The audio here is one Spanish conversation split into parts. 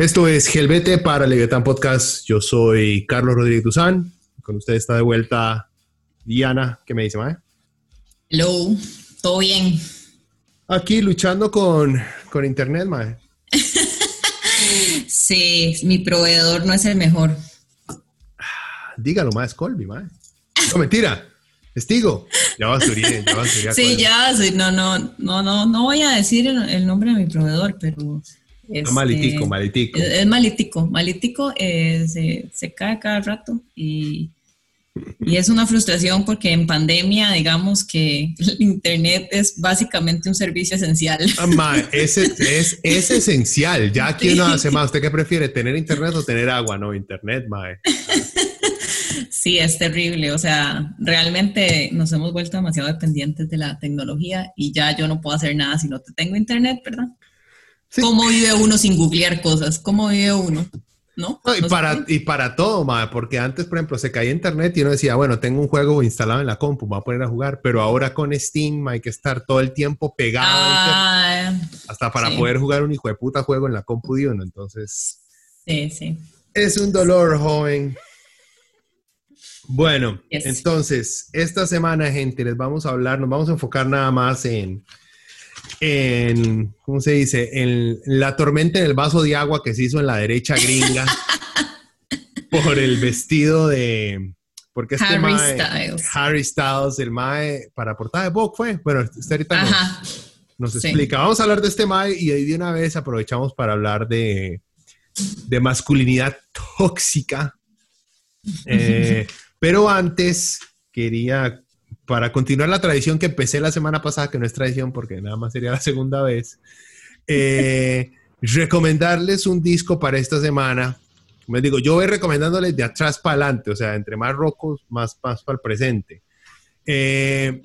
Esto es Gelbete para Leviatán Podcast. Yo soy Carlos Rodríguez Duzán. Con ustedes está de vuelta Diana. ¿Qué me dice, Mae? Hello, todo bien. Aquí luchando con, con internet, Mae. sí, mi proveedor no es el mejor. Dígalo, Mae, es Colby, Mae. No, mentira. Testigo. Ya va a subir, ya va a subir. Sí, ya, sí, no, no, no, no, no voy a decir el nombre de mi proveedor, pero es malitico, malitico. Es, malitico, malitico, eh, se, cae cada rato y, es una frustración porque en pandemia, digamos que el Internet es básicamente un servicio esencial. Ah, es, es, esencial. Ya aquí uno hace más. ¿Usted qué prefiere, tener Internet o tener agua? No, Internet, mae. Sí, es terrible. O sea, realmente nos hemos vuelto demasiado dependientes de la tecnología y ya yo no puedo hacer nada si no te tengo Internet, ¿verdad? ¿Cómo vive uno sin googlear cosas? ¿Cómo vive uno? ¿No? y, para, y para todo, ma, porque antes, por ejemplo, se caía internet y uno decía, bueno, tengo un juego instalado en la compu, me voy a poner a jugar, pero ahora con Steam hay que estar todo el tiempo pegado ah, hasta para poder jugar un hijo de puta juego en la compu de uno, entonces... Sí, sí. Es un dolor, joven. Bueno, entonces, esta semana, gente, les vamos a hablar, nos vamos a enfocar nada más en en, ¿cómo se dice? En la tormenta en el vaso de agua que se hizo en la derecha gringa por el vestido de... Porque este Harry Styles. Harry Styles, el Mae, para portada de Vogue fue. Bueno, este ahorita nos, explica. Vamos a hablar de este Mae y ahí de una vez aprovechamos para hablar de, de masculinidad tóxica. Eh, pero antes quería para continuar la tradición que empecé la semana pasada, que no es tradición porque nada más sería la segunda vez, eh, recomendarles un disco para esta semana. Me digo, yo voy recomendándoles de atrás para adelante, o sea, entre más rocos, más, más para el presente. Eh,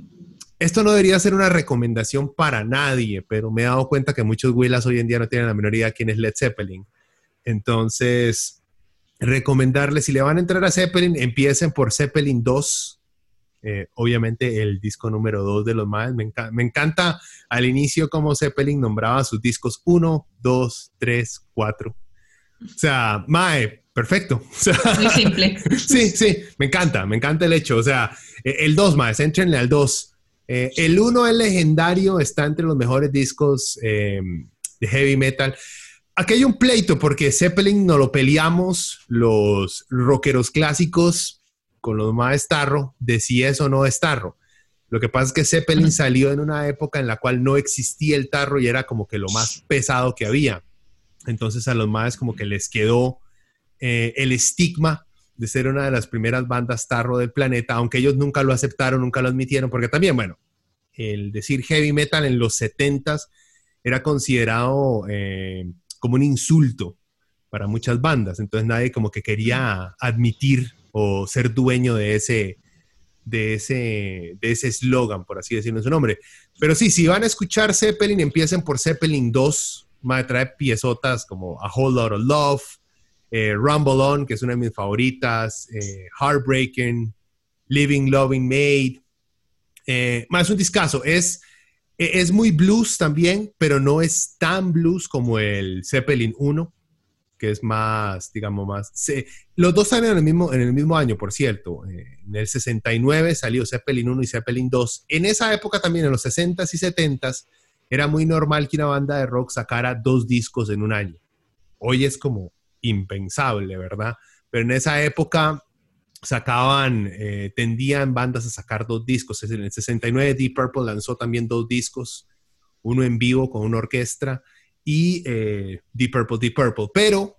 esto no debería ser una recomendación para nadie, pero me he dado cuenta que muchos Willas hoy en día no tienen la menor idea quién es Led Zeppelin. Entonces, recomendarles, si le van a entrar a Zeppelin, empiecen por Zeppelin 2, eh, obviamente el disco número 2 de los Maes. Me, me, encanta al inicio como Zeppelin nombraba sus discos 1, 2, 3, 4. O sea, Mae, perfecto. Muy simple. sí, sí, me encanta, me encanta el hecho. O sea, e, el 2, Maes, entrenle al 2. Eh, el 1 es legendario, está entre los mejores discos em, de heavy metal. Aquí hay un pleito porque Zeppelin no lo peleamos los rockeros clásicos con los más tarro de si es o no es tarro. Lo que pasa es que Zeppelin salió en una época en la cual no existía el tarro y era como que lo más pesado que había. Entonces a los más como que les quedó eh, el estigma de ser una de las primeras bandas tarro del planeta, aunque ellos nunca lo aceptaron, nunca lo admitieron, porque también, bueno, el decir heavy metal en los 70s era considerado eh, como un insulto para muchas bandas, entonces nadie como que quería admitir o ser dueño de ese de ese de ese eslogan, por así decirlo en su nombre. Pero sí, si van a escuchar Zeppelin, empiecen por Zeppelin 2, me trae piezotas como A Whole Lot of Love, eh, Rumble On, que es una de mis favoritas, eh, Heartbreaking, Living, Loving, Made. Eh, más un discazo, es, es muy blues también, pero no es tan blues como el Zeppelin 1 que es más, digamos, más... los dos salen en el, mismo, en el mismo año, por cierto. Eh, en el 69 salió Zeppelin 1 y Zeppelin 2. En esa época también, en los 60s y 70s, era muy normal que una banda de rock sacara dos discos en un año. Hoy es como impensable, ¿verdad? Pero en esa época sacaban, eh, tendían bandas a sacar dos discos. En el 69 Deep Purple lanzó también dos discos uno en vivo con una orquesta y eh, Deep Purple, Deep Purple. Pero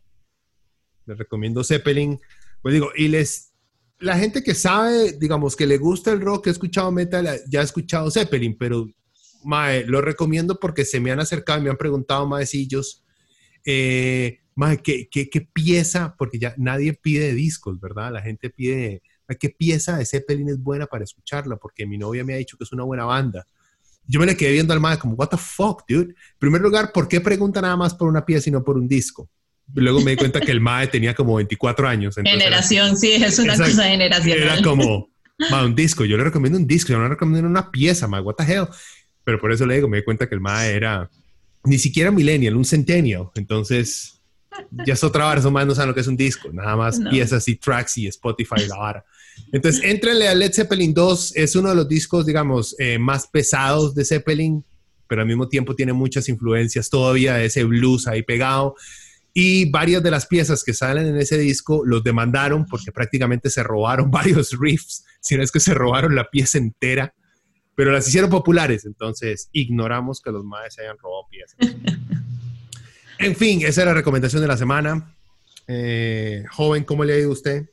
les recomiendo Zeppelin. Pues digo, y les, la gente que sabe, digamos, que le gusta el rock, que ha escuchado metal, ya ha escuchado Zeppelin, pero mae, lo recomiendo porque se me han acercado y me han preguntado maecillos, eh, mae, ¿qué, qué, qué pieza? Porque ya nadie pide discos, ¿verdad? La gente pide, ¿qué pieza de Zeppelin es buena para escucharla? Porque mi novia me ha dicho que es una buena banda yo me le quedé viendo al mae como, what the fuck, dude. En primer lugar, ¿por qué pregunta nada más por una pieza y no por un disco? Luego me di cuenta que el mae tenía como 24 años. Generación, sí, es una cosa generacional. Era como, un disco. Yo le recomiendo un disco, yo no le recomiendo una pieza, mae, what the hell. Pero por eso le digo, me di cuenta que el mae era ni siquiera millennial, un centennial. Entonces, ya es otra hora, más no saben lo que es un disco, nada más piezas y tracks y Spotify ahora. Entonces, entrenle a Led Zeppelin 2, es uno de los discos, digamos, eh, más pesados de Zeppelin, pero al mismo tiempo tiene muchas influencias todavía de ese blues ahí pegado. Y varias de las piezas que salen en ese disco los demandaron porque prácticamente se robaron varios riffs, si no es que se robaron la pieza entera, pero las hicieron populares, entonces ignoramos que los maes hayan robado piezas. en fin, esa es la recomendación de la semana. Eh, joven, ¿cómo le ha ido a usted?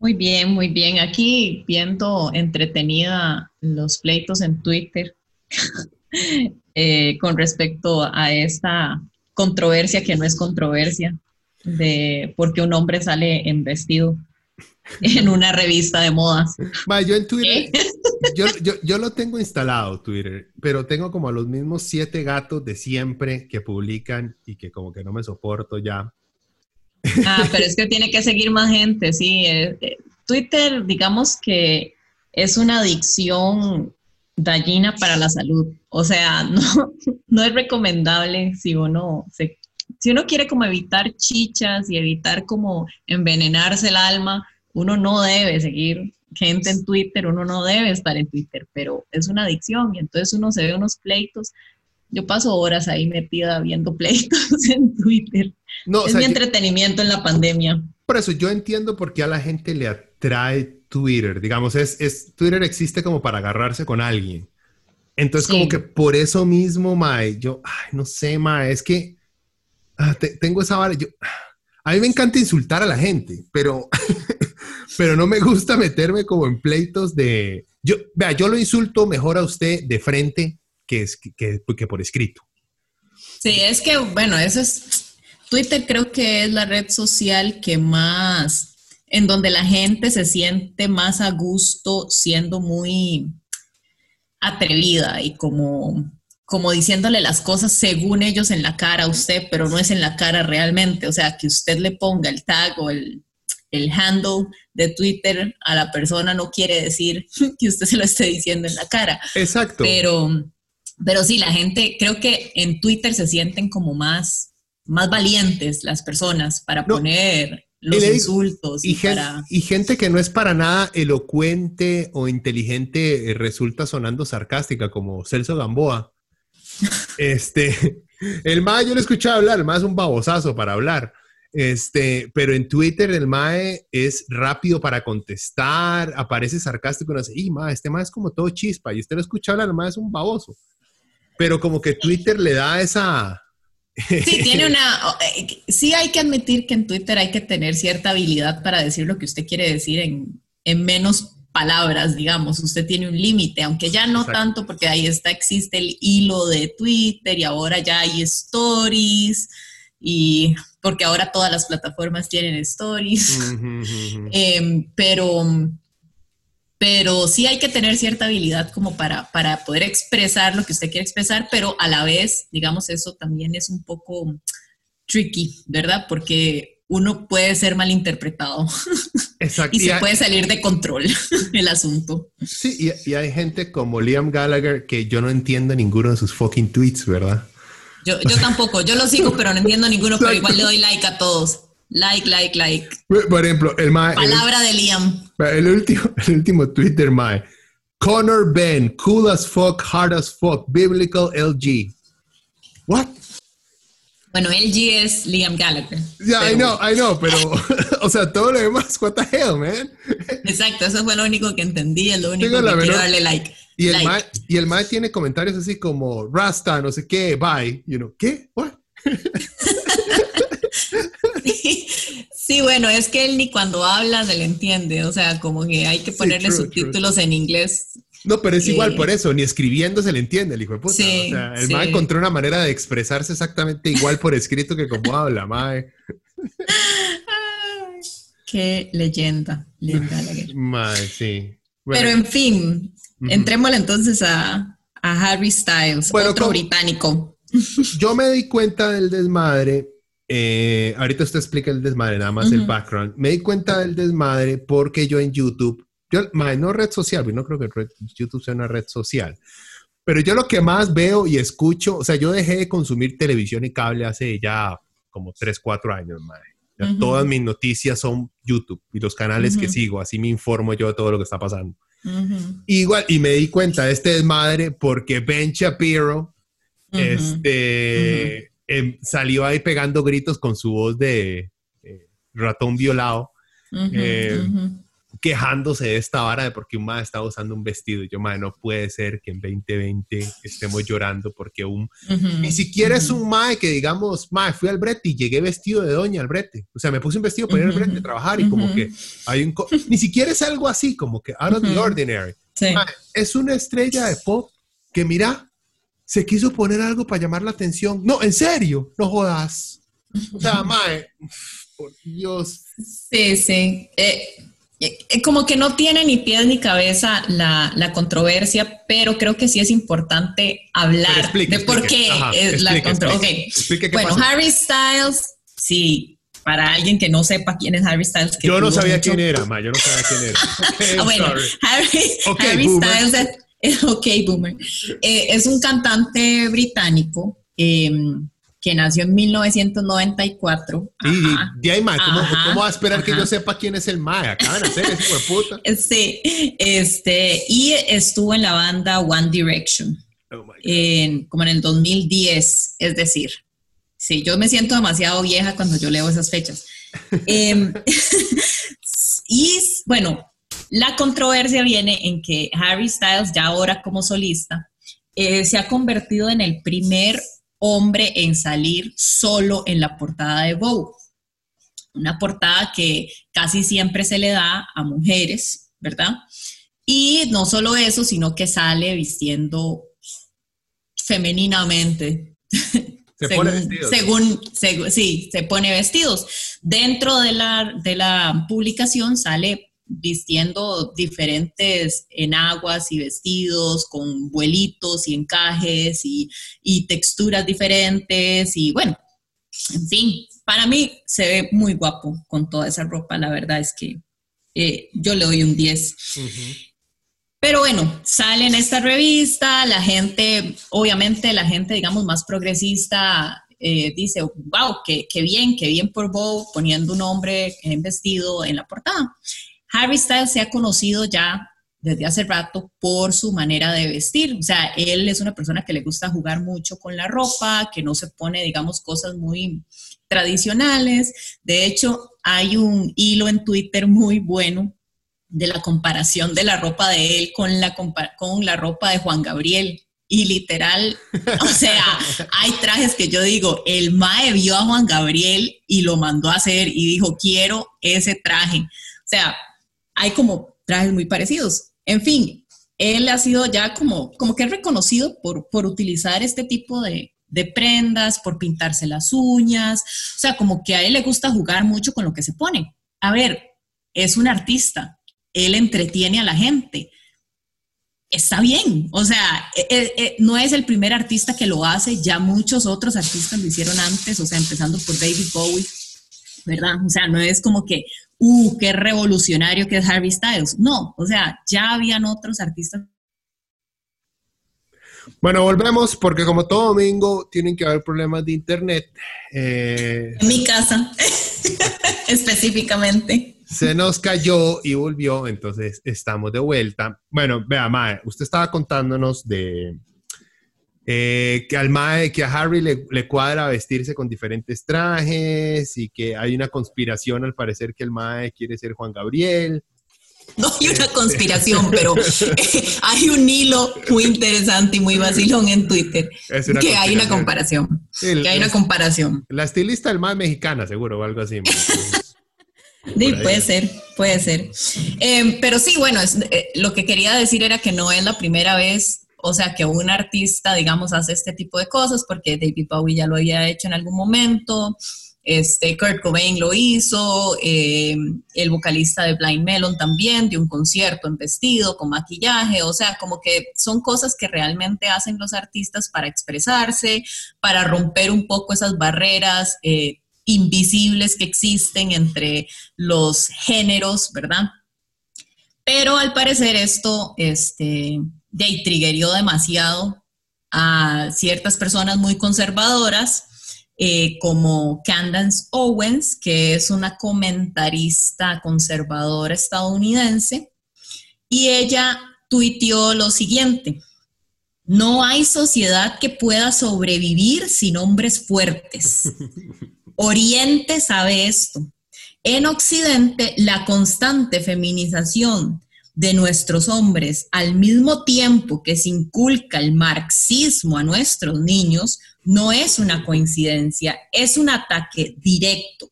Muy bien, muy bien. Aquí viendo entretenida los pleitos en Twitter eh, con respecto a esta controversia que no es controversia de por qué un hombre sale en vestido en una revista de modas. yo en Twitter, yo, lo tengo instalado, Twitter, pero tengo como a los mismos siete gatos de siempre que publican y que como que no me soporto ya. Ah, pero es que tiene que seguir más gente, sí. Eh, eh, Twitter, digamos que es una adicción dañina para la salud. O sea, no, no es recomendable si uno si uno quiere como evitar chichas y evitar como envenenarse el alma, uno no debe seguir gente en Twitter, uno no debe estar en Twitter, pero es una adicción y entonces uno se ve unos pleitos yo paso horas ahí metida viendo pleitos en Twitter. es mi entretenimiento en la pandemia. Por eso yo entiendo por qué a la gente le atrae Twitter. Digamos, es, es Twitter existe como para agarrarse con alguien. Entonces, como que por eso mismo, Mae, yo, ay, no sé, Mae, es que ah, tengo esa vara. Yo, a mí me encanta insultar a la gente, pero, pero no me gusta meterme como en pleitos de. Yo, vea, yo lo insulto mejor a usted de frente que, es, que, que por escrito. Sí, es que, bueno, eso es, Twitter creo que es la red social que más, en donde la gente se siente más a gusto siendo muy atrevida y como, como diciéndole las cosas según ellos en la cara a usted, pero no es en la cara realmente. O sea, que usted le ponga el tag o el, el handle de Twitter a la persona no quiere decir que usted se lo esté diciendo en la cara. Exacto. Pero pero sí, la gente, creo que en Twitter se sienten como más, más valientes las personas para poner los insultos. Y, gente, que no es para nada elocuente o inteligente eh, resulta sonando sarcástica, como Celso Gamboa. este, el MAE yo lo he escuchado hablar, el MAE es un babosazo para hablar. Este, pero en Twitter el MAE es rápido para contestar, aparece sarcástico y dice, y MAE, este MAE es como todo chispa, y usted lo escucha hablar, el MAE es un baboso pero como que Twitter le da esa... Sí, tiene una... Eh, sí hay que admitir que en Twitter hay que tener cierta habilidad para decir lo que usted quiere decir en, menos palabras, digamos. Usted tiene un límite, aunque ya no tanto, porque ahí está, existe el hilo de Twitter y ahora ya hay stories y porque ahora todas las plataformas tienen stories. Em, pero pero sí hay que tener cierta habilidad como para, para poder expresar lo que usted quiere expresar, pero a la vez, digamos, eso también es un poco tricky, ¿verdad? Porque uno puede ser malinterpretado. Exacto. y se puede salir de control el asunto. Sí, y, hay gente como Liam Gallagher que yo no entiendo ninguno de sus fucking tweets, ¿verdad? Yo, yo tampoco, yo lo sigo, pero no entiendo ninguno, pero igual le doy like a todos. Like, like, like. Por ejemplo, el Mae. Palabra de Liam. El último, el último Twitter, Mae. Connor Ben, cool as fuck, hard as fuck, biblical LG. What? Bueno, LG es Liam Gallagher. Yeah, I know, I know, pero, o sea, todo lo demás, what the hell, man? Exacto, eso fue lo único que entendí, es lo único que quiero darle like. Y el, mae, y el mae tiene comentarios así como, Rasta, no sé qué, bye. You know, ¿qué? What? Sí, bueno, es que él ni cuando habla se le entiende, o sea, como que hay que ponerle subtítulos en inglés. No, pero es igual por eso, ni escribiendo se le entiende el hijo de puta. o sea, el mae encontró una manera de expresarse exactamente igual por escrito que como habla, mae. qué leyenda, leyenda Mae, sí. pero en fin, entrémosle entonces a, Harry Styles, otro británico. Yo me di cuenta del desmadre eh, ahorita usted explica el desmadre, nada más el background. Me di cuenta del desmadre porque yo en YouTube, yo, no red social, no creo que YouTube sea una red social, pero yo lo que más veo y escucho, o sea, yo dejé de consumir televisión y cable hace ya como 3, 4 años, madre. Todas mis noticias son YouTube y los canales que sigo, así me informo yo de todo lo que está pasando. Igual, y me di cuenta de este desmadre porque Ben Shapiro, este Em, salió ahí pegando gritos con su voz de eh, ratón violado, em, quejándose de esta vara de porque un madre estaba usando un vestido. yo, madre, no puede ser que en 2020 estemos llorando porque un... Ni siquiera es un madre que digamos, madre, fui al brete y llegué vestido de doña al brete. O sea, me puse un vestido para ir al brete a trabajar y como que hay un... Ni siquiera es algo así, como que out of the ordinary. es una estrella de pop que mira, se quiso poner algo para llamar la atención. No, en serio, no jodas. O sea, mae, por Dios. Sí, sí. Eh, eh, como que no tiene ni pies ni cabeza la, controversia, pero creo que sí es importante hablar de por qué es la controversia. Bueno, Harry Styles, sí, para alguien que no sepa quién es Harry Styles. yo no sabía quién era, ma, yo no sabía quién era. Ah, bueno, Harry, Styles es ok, Boomer. Eh, es un cantante británico em, que nació en 1994. Y de ahí, ¿cómo, ¿cómo, va a esperar que yo sepa quién es el Mae? Acaban de hacer ese puta. Sí, este, y estuvo en la banda One Direction. Oh como en el 2010, es decir, sí, yo me siento demasiado vieja cuando yo leo esas fechas. Em, y bueno, la controversia viene en que Harry Styles, ya ahora como solista, eh, se ha convertido en el primer hombre en salir solo en la portada de Vogue. Una portada que casi siempre se le da a mujeres, ¿verdad? Y no solo eso, sino que sale vistiendo femeninamente. Se pone vestidos. Según, sí, se pone vestidos. Dentro de la, de la publicación sale vistiendo diferentes enaguas y vestidos con vuelitos y encajes y, texturas diferentes y bueno, en fin, para mí se ve muy guapo con toda esa ropa, la verdad es que eh, yo le doy un 10. Pero bueno, sale en esta revista, la gente, obviamente la gente, digamos, más progresista eh, dice, wow, qué, qué, bien, qué bien por Bow poniendo un hombre en vestido en la portada. Harry Styles se ha conocido ya desde hace rato por su manera de vestir. O sea, él es una persona que le gusta jugar mucho con la ropa, que no se pone, digamos, cosas muy tradicionales. De hecho, hay un hilo en Twitter muy bueno de la comparación de la ropa de él con la, con la ropa de Juan Gabriel. Y literal, o sea, hay trajes que yo digo, el Mae vio a Juan Gabriel y lo mandó a hacer y dijo, quiero ese traje. O sea, hay como trajes muy parecidos. En fin, él ha sido ya como, como que reconocido por, por utilizar este tipo de, de prendas, por pintarse las uñas, o sea, como que a él le gusta jugar mucho con lo que se pone. A ver, es un artista, él entretiene a la gente. Está bien, o sea, e, e, e, no es el primer artista que lo hace, ya muchos otros artistas lo hicieron antes, o sea, empezando por David Bowie, ¿verdad? O sea, no es como que uh, qué revolucionario que es Harvey Styles. No, o sea, ya habían otros artistas. Bueno, volvemos porque como todo domingo tienen que haber problemas de internet. Eh, en mi casa, específicamente. Se nos cayó y volvió, entonces estamos de vuelta. Bueno, vea, Mae, usted estaba contándonos de, eh, que al Mae, que a Harry le, cuadra vestirse con diferentes trajes y que hay una conspiración al parecer que el Mae quiere ser Juan Gabriel. no hay una conspiración, pero hay un hilo muy interesante y muy vacilón en Twitter que hay una comparación. que hay una comparación. La estilista del más mexicana, seguro, o algo así. Sí, puede ser, puede ser. Em, pero sí, bueno, eh, lo que quería decir era que no es la primera vez, o sea, que un artista, digamos, hace este tipo de cosas, porque David Bowie ya lo había hecho en algún momento, este, Kurt Cobain lo hizo, em, el vocalista de Blind Melon también, de un concierto en vestido, con maquillaje, o sea, como que son cosas que realmente hacen los artistas para expresarse, para romper un poco esas barreras. Eh, invisibles que existen entre los géneros, ¿verdad? Pero al parecer esto, este, de triggerió demasiado a ciertas personas muy conservadoras, eh, como Candace Owens, que es una comentarista conservadora estadounidense, y ella tuiteó lo siguiente. No hay sociedad que pueda sobrevivir sin hombres fuertes. Oriente sabe esto. En Occidente, la constante feminización de nuestros hombres, al mismo tiempo que se inculca el marxismo a nuestros niños, no es una coincidencia, es un ataque directo.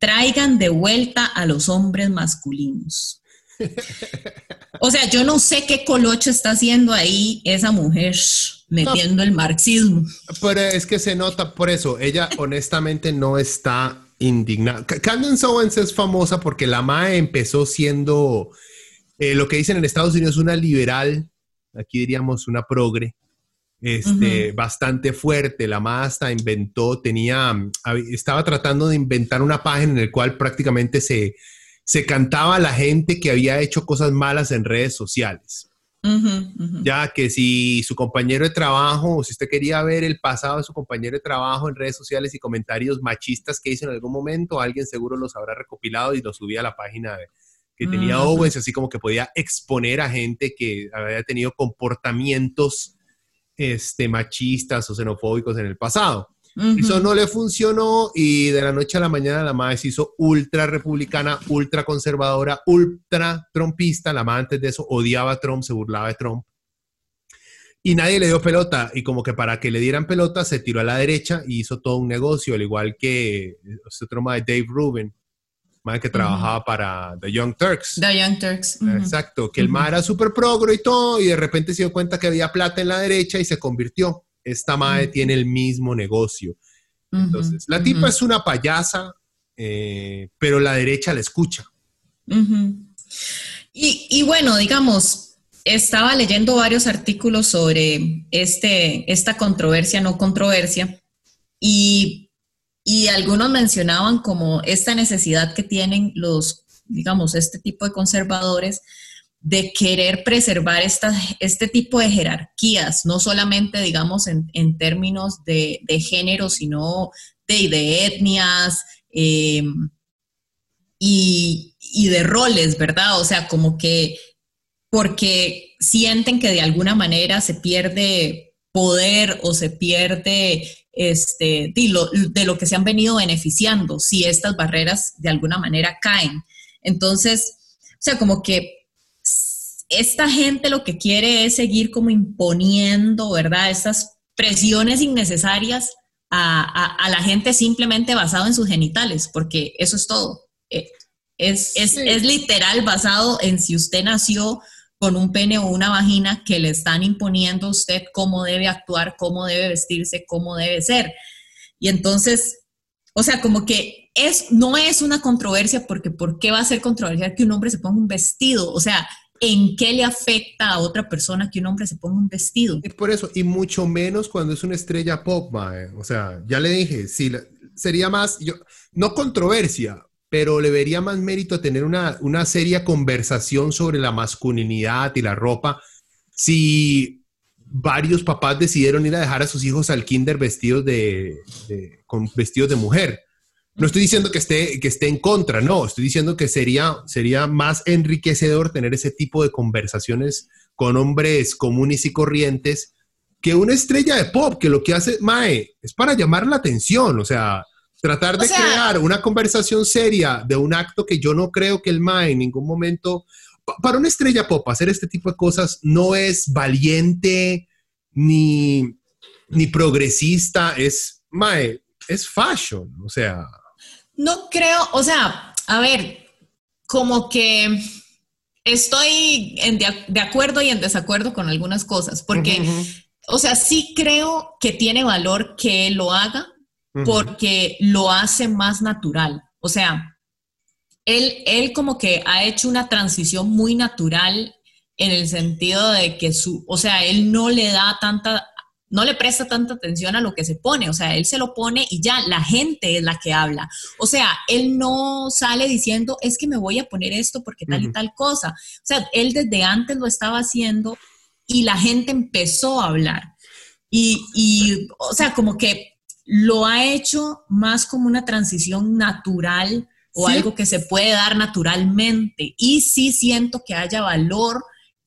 Traigan de vuelta a los hombres masculinos. O sea, yo no sé qué colocho está haciendo ahí esa mujer metiendo el marxismo. Pero es que se nota por eso. Ella honestamente no está indignada. Candace Owens es famosa porque la MAE empezó siendo eh, lo que dicen en Estados Unidos una liberal, aquí diríamos una progre, este, bastante fuerte. La hasta inventó, tenía, estaba tratando de inventar una página en la cual prácticamente se, se cantaba a la gente que había hecho cosas malas en redes sociales. Ya que si su compañero de trabajo, o si usted quería ver el pasado de su compañero de trabajo en redes sociales y comentarios machistas que hizo en algún momento, alguien seguro los habrá recopilado y los subía a la página que tenía Owens, así como que podía exponer a gente que había tenido comportamientos este, machistas o xenofóbicos en el pasado. Eso no le funcionó y de la noche a la mañana la madre se hizo ultra republicana, ultra conservadora, ultra trompista. La madre antes de eso odiaba a Trump, se burlaba de Trump. Y nadie le dio pelota. Y como que para que le dieran pelota se tiró a la derecha y hizo todo un negocio, al igual que este otro de Dave Rubin, que trabajaba para The Young Turks. The Young Turks. Exacto, que el más era súper progro y todo, y de repente se dio cuenta que había plata en la derecha y se convirtió esta madre tiene el mismo negocio. Entonces, la tipa es una payasa, eh, pero la derecha la escucha. y, bueno, digamos, estaba leyendo varios artículos sobre este, esta controversia, no controversia, y, y algunos mencionaban como esta necesidad que tienen los, digamos, este tipo de conservadores de querer preservar este tipo de jerarquías, no solamente, digamos, en, términos de, género, sino de, etnias em, y, de roles, ¿verdad? O sea, como que porque sienten que de alguna manera se pierde poder o se pierde este, de lo, de lo que se han venido beneficiando si estas barreras de alguna manera caen. Entonces, o sea, como que esta gente lo que quiere es seguir como imponiendo, ¿verdad? Estas presiones innecesarias a, la gente simplemente basado en sus genitales, porque eso es todo. Eh, es, es, literal basado en si usted nació con un pene o una vagina que le están imponiendo a usted cómo debe actuar, cómo debe vestirse, cómo debe ser. Y entonces, o sea, como que es, no es una controversia porque ¿por qué va a ser controversial que un hombre se ponga un vestido? O sea, en qué le afecta a otra persona que un hombre se ponga un vestido. Y por eso, y mucho menos cuando es una estrella pop, O sea, ya le dije, sí, sería más, yo, no controversia, pero le vería más mérito tener una, una seria conversación sobre la masculinidad y la ropa si varios papás decidieron ir a dejar a sus hijos al kinder vestidos de con vestidos de mujer. No estoy diciendo que esté, que esté en contra, no, estoy diciendo que sería, sería más enriquecedor tener ese tipo de conversaciones con hombres comunes y corrientes que una estrella de pop, que lo que hace Mae es para llamar la atención, o sea, tratar de crear una conversación seria de un acto que yo no creo que el Mae en ningún momento, para una estrella pop hacer este tipo de cosas no es valiente ni, ni progresista, es, mae, es fashion, o sea. No creo, o sea, a ver, como que estoy de, acuerdo y en desacuerdo con algunas cosas, porque, o sea, sí creo que tiene valor que él lo haga porque lo hace más natural. O sea, él, él como que ha hecho una transición muy natural en el sentido de que su, o sea, él no le da tanta no le presta tanta atención a lo que se pone, o sea, él se lo pone y ya la gente es la que habla. O sea, él no sale diciendo, es que me voy a poner esto porque tal y tal cosa. O sea, él desde antes lo estaba haciendo y la gente empezó a hablar. Y, y o sea, como que lo ha hecho más como una transición natural o algo que se puede dar naturalmente. Y sí siento que haya valor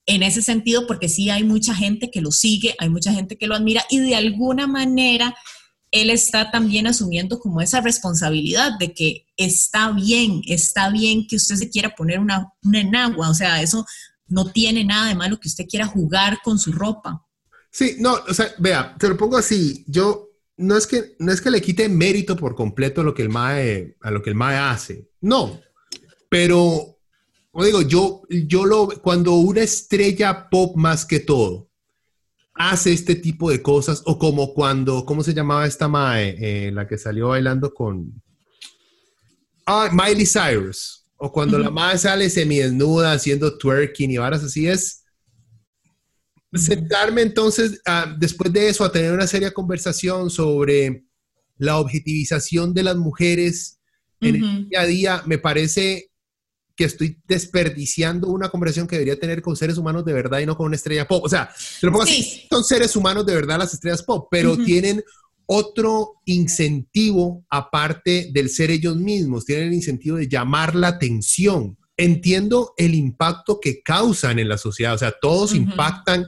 en ese sentido, porque sí hay mucha gente que lo sigue, hay mucha gente que lo admira y de alguna manera él está también asumiendo como esa responsabilidad de que está bien, está bien que usted se quiera poner una, una enagua, o sea, eso no tiene nada de malo que usted quiera jugar con su ropa. Sí, no, o sea, vea, te lo pongo así, yo no es que, no es que le quite mérito por completo lo que el MAE, a lo que el MAE hace, no, pero como digo, yo, yo lo, cuando una estrella pop más que todo hace este tipo de cosas, o como cuando, ¿cómo se llamaba esta Mae? Eh, la que salió bailando con... Ah, Miley Cyrus. O cuando la Mae sale semidesnuda haciendo twerking y varas así es. Sentarme entonces, ah, después de eso, a tener una seria conversación sobre la objetivización de las mujeres en el día a día, me parece que estoy desperdiciando una conversación que debería tener con seres humanos de verdad y no con una estrella pop. O sea, te lo pongo así, son seres humanos de verdad las estrellas pop, pero tienen otro incentivo aparte del ser ellos mismos, tienen el incentivo de llamar la atención. Entiendo el impacto que causan en la sociedad, o sea, todos impactan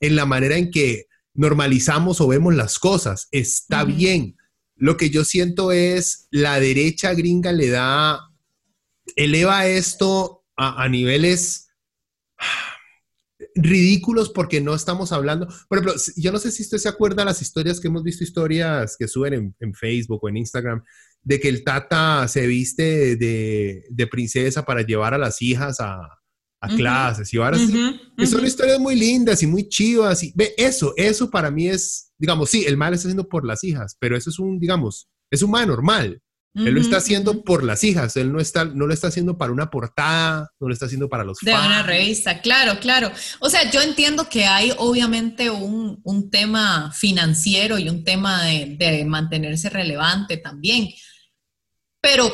en la manera en que normalizamos o vemos las cosas, está bien. Lo que yo siento es la derecha gringa le da eleva esto a, niveles ridículos porque no estamos hablando. Por ejemplo, yo no sé si usted se acuerda las historias que hemos visto, historias que suben en, Facebook o en Instagram, de que el Tata se viste de, princesa para llevar a las hijas a, clases y ahora que son historias muy lindas y muy chivas. Y ve, eso, eso para mí es, digamos, sí, el mal está haciendo por las hijas, pero eso es un, digamos, es un mal normal. Él lo está haciendo por las hijas, él no, está, no lo está haciendo para una portada, no lo está haciendo para los De una revista, claro, claro. O sea, yo entiendo que hay obviamente un, un tema financiero y un tema de, de, mantenerse relevante también, pero,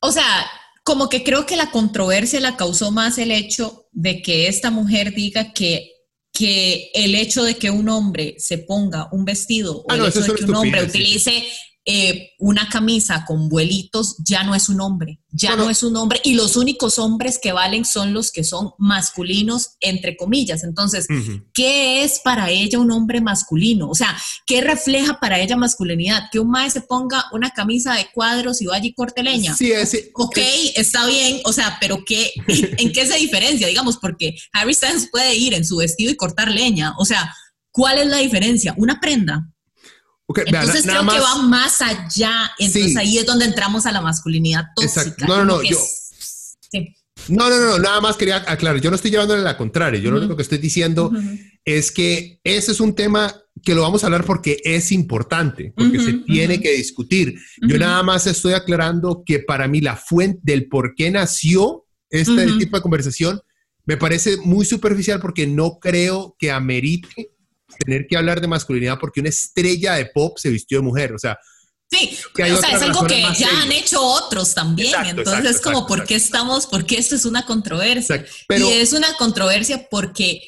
o sea, como que creo que la controversia la causó más el hecho de que esta mujer diga que que el hecho de que un hombre se ponga un vestido o ah, el hecho de que un hombre utilice eh, una camisa con vuelitos ya no es un hombre, ya no, es un hombre y los únicos hombres que valen son los que son masculinos, entre comillas. Entonces, ¿qué es para ella un hombre masculino? O sea, ¿qué refleja para ella masculinidad? Que un mae se ponga una camisa de cuadros y vaya y corte leña. Sí, es, ok, está bien, o sea, pero ¿qué, ¿en qué se diferencia? Digamos, porque Harry Styles puede ir en su vestido y cortar leña. O sea, ¿cuál es la diferencia? Una prenda entonces creo que va más allá. Entonces ahí es donde entramos a la masculinidad tóxica. Exacto. No, no, no. Yo, No, no, no, nada más quería aclarar. Yo no estoy llevándole la contraria. Yo lo único que estoy diciendo es que ese es un tema que lo vamos a hablar porque es importante, porque se tiene que discutir. Yo nada más estoy aclarando que para mí la fuente del por qué nació este tipo de conversación me parece muy superficial porque no creo que amerite tener que hablar de masculinidad porque una estrella de pop se vistió de mujer, o sea. Sí, o sea, es algo que ya han hecho otros también, entonces es como, ¿por qué estamos, porque esto es una controversia? Pero, y es una controversia porque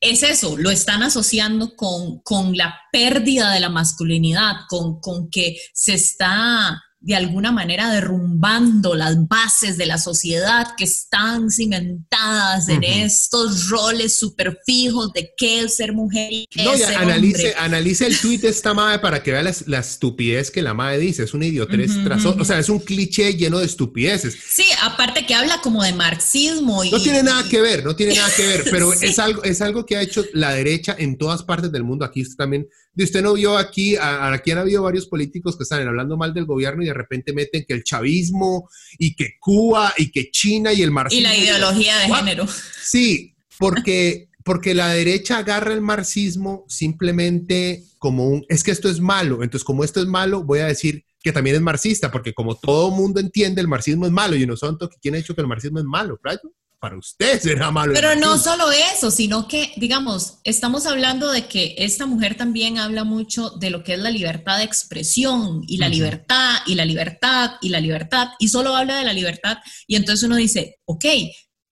es eso, lo están asociando con, con la pérdida de la masculinidad, con, con que se está de alguna manera derrumbando las bases de la sociedad que están cimentadas en estos roles súper fijos de qué es ser mujer y qué es ser analice, hombre. Analice el tweet de esta madre para que vea la, estupidez que la madre dice. Es una idiotez tras O sea, es un cliché lleno de estupideces. Sí, aparte que habla como de marxismo. Y, no tiene nada que ver, no tiene nada que ver, pero es, algo, es algo que ha hecho la derecha en todas partes del mundo. Aquí usted también de usted no vio aquí, aquí han habido varios políticos que están hablando mal del gobierno y de repente meten que el chavismo y que Cuba y que China y el marxismo. Y la ideología de género. Sí, porque, porque la derecha agarra el marxismo simplemente como un, es que esto es malo, entonces como esto es malo, voy a decir que también es marxista, porque como todo mundo entiende, el marxismo es malo y no son ¿quién ha dicho que el marxismo es malo? ¿right? Para usted será malo. Pero no solo eso, sino que, digamos, estamos hablando de que esta mujer también habla mucho de lo que es la libertad de expresión y la libertad y la libertad y la libertad y solo habla de la libertad y entonces uno dice, ok,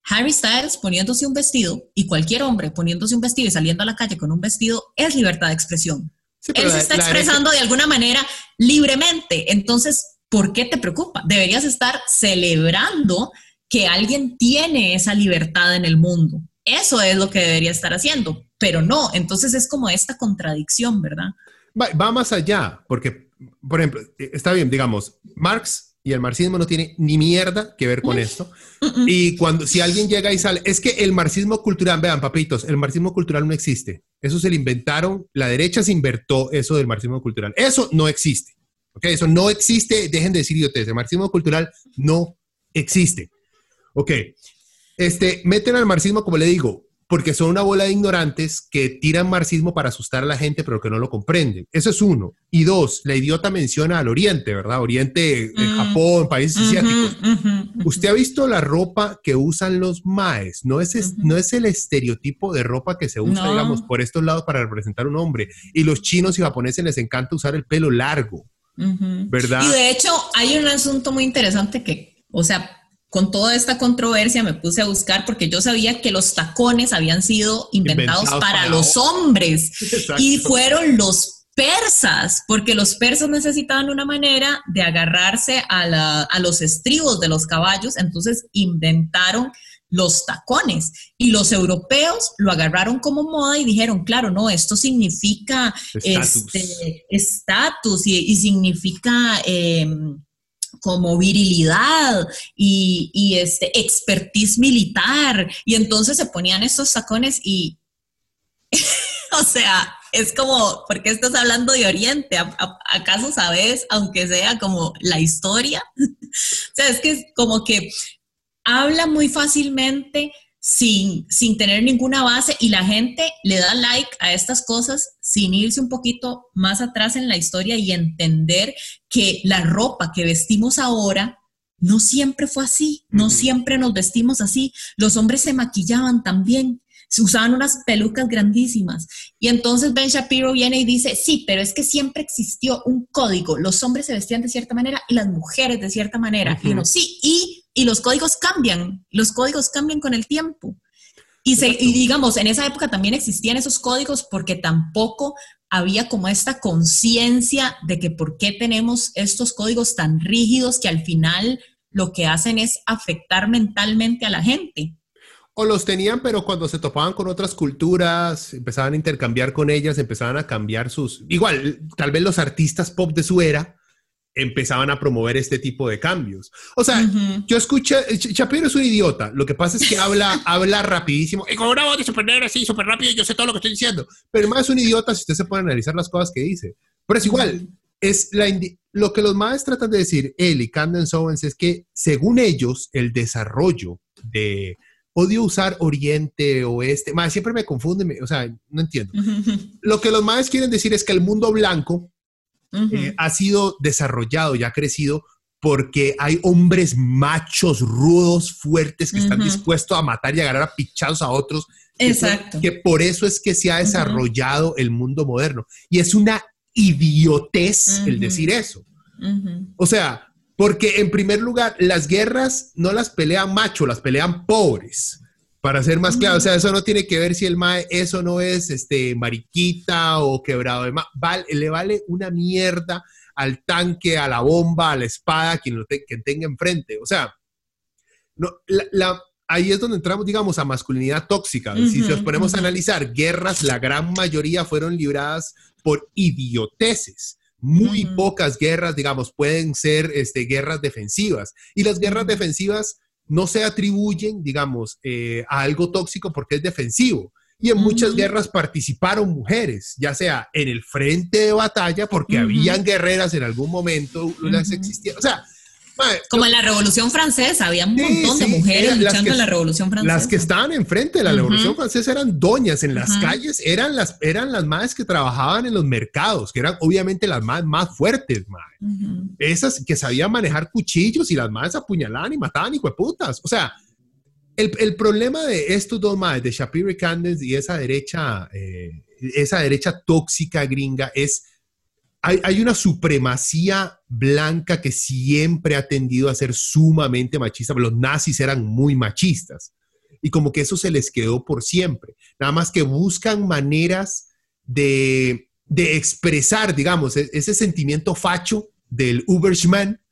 Harry Styles poniéndose un vestido y cualquier hombre poniéndose un vestido y saliendo a la calle con un vestido es libertad de expresión. Él se está expresando de alguna manera libremente. Entonces, ¿por qué te preocupa? Deberías estar celebrando que alguien tiene esa libertad en el mundo. Eso es lo que debería estar haciendo, pero no, entonces es como esta contradicción, ¿verdad? Va, más allá, porque, por ejemplo, eh, está bien, digamos, Marx y el marxismo no tiene ni mierda que ver con esto. Y cuando, si alguien llega y sale, es que el marxismo cultural, vean, papitos, el marxismo cultural no existe. Eso se lo inventaron, la derecha se invertó eso del marxismo cultural. Eso no existe. ¿Ok? Eso no existe, dejen de decir idiotes, el marxismo cultural no existe. Ok, este, meten al marxismo, como le digo, porque son una bola de ignorantes que tiran marxismo para asustar a la gente, pero que no lo comprenden. Eso es uno. Y dos, la idiota menciona al Oriente, ¿verdad? Oriente, eh, mm. Japón, países asiáticos. Usted ha visto la ropa que usan los maes. No es, no es el estereotipo de ropa que se usa, digamos, por estos lados para representar un hombre. Y los chinos y japoneses les encanta usar el pelo largo, ¿verdad? Y de hecho, hay un asunto muy interesante que, o sea, con toda esta controversia me puse a buscar porque yo sabía que los tacones habían sido inventados, para, los hombres. Y fueron los persas, porque los persas necesitaban una manera de agarrarse a, a los estribos de los caballos, entonces inventaron los tacones y los europeos lo agarraron como moda y dijeron, claro, no, esto significa estatus. este, y, significa... Em, como virilidad y, este expertise militar. Y entonces se ponían estos sacones y, o sea, es como, ¿por qué estás hablando de Oriente? ¿Acaso sabes, aunque sea como la historia? o sea, es que es como que habla muy fácilmente sin, sin tener ninguna base y la gente le da like a estas cosas sin irse un poquito más atrás en la historia y entender que la ropa que vestimos ahora no siempre fue así, no siempre nos vestimos así. Los hombres se maquillaban también, se usaban unas pelucas grandísimas. Y entonces Ben Shapiro viene y dice, sí, pero es que siempre existió un código. Los hombres se vestían de cierta manera y las mujeres de cierta manera. Y uno, sí, y y los códigos cambian, los códigos cambian con el tiempo. Y, digamos, en esa época también existían esos códigos porque tampoco había como esta conciencia de que por qué tenemos estos códigos tan rígidos que al final lo que hacen es afectar mentalmente a la gente. O los tenían, pero cuando se topaban con otras culturas, empezaban a intercambiar con ellas, empezaban a cambiar sus... Igual, tal vez los artistas pop de su era empezaban a promover este tipo de cambios. O sea, yo escuché, Chapiro es un idiota, lo que pasa es que habla, habla rapidísimo, y con una voz de super negra así, súper rápido, yo sé todo lo que estoy diciendo, pero más es un idiota si usted se puede analizar las cosas que dice. Pero es igual, es la lo que los maestros tratan de decir, él y Camden Owens, es que según ellos, el desarrollo de odio usar oriente, oeste, más siempre me confunde, o sea, no entiendo. Lo que los maestros quieren decir es que el mundo blanco eh, ha sido desarrollado y ha crecido porque hay hombres machos, rudos, fuertes, que están dispuestos a matar y agarrar a pichados a otros. Exacto. Que, por eso es que se ha desarrollado el mundo moderno. Y es una idiotez el decir eso. O sea, porque en primer lugar, las guerras no las pelean machos, las pelean pobres. Para ser más claro, o sea, eso no tiene que ver si el mae, eso no es este, mariquita o quebrado de vale, le vale una mierda al tanque, a la bomba, a la espada, quien lo tenga enfrente. O sea, no, la, ahí es donde entramos, digamos, a masculinidad tóxica. si nos ponemos a analizar, guerras, la gran mayoría fueron libradas por idioteces. Muy pocas guerras, digamos, pueden ser este, guerras defensivas. Y las guerras defensivas no se atribuyen, digamos, eh, a algo tóxico porque es defensivo. Y en muchas guerras participaron mujeres, ya sea en el frente de batalla, porque habían guerreras en algún momento, las existían. O sea, como en la Revolución Francesa, había un montón de mujeres luchando en la Revolución Francesa. Las que estaban enfrente de la Revolución Francesa eran doñas en las calles, eran las, eran las madres que trabajaban en los mercados, que eran obviamente las más, más fuertes, Esas que sabían manejar cuchillos y las madres apuñalaban y mataban y putas. O sea, el, el, problema de estos dos madres, de Shapiro y Candace y esa derecha, eh, esa derecha tóxica gringa, es hay, una supremacía blanca que siempre ha tendido a ser sumamente machista. Los nazis eran muy machistas y como que eso se les quedó por siempre. Nada más que buscan maneras de, expresar, digamos, e, ese sentimiento facho del Uberschman,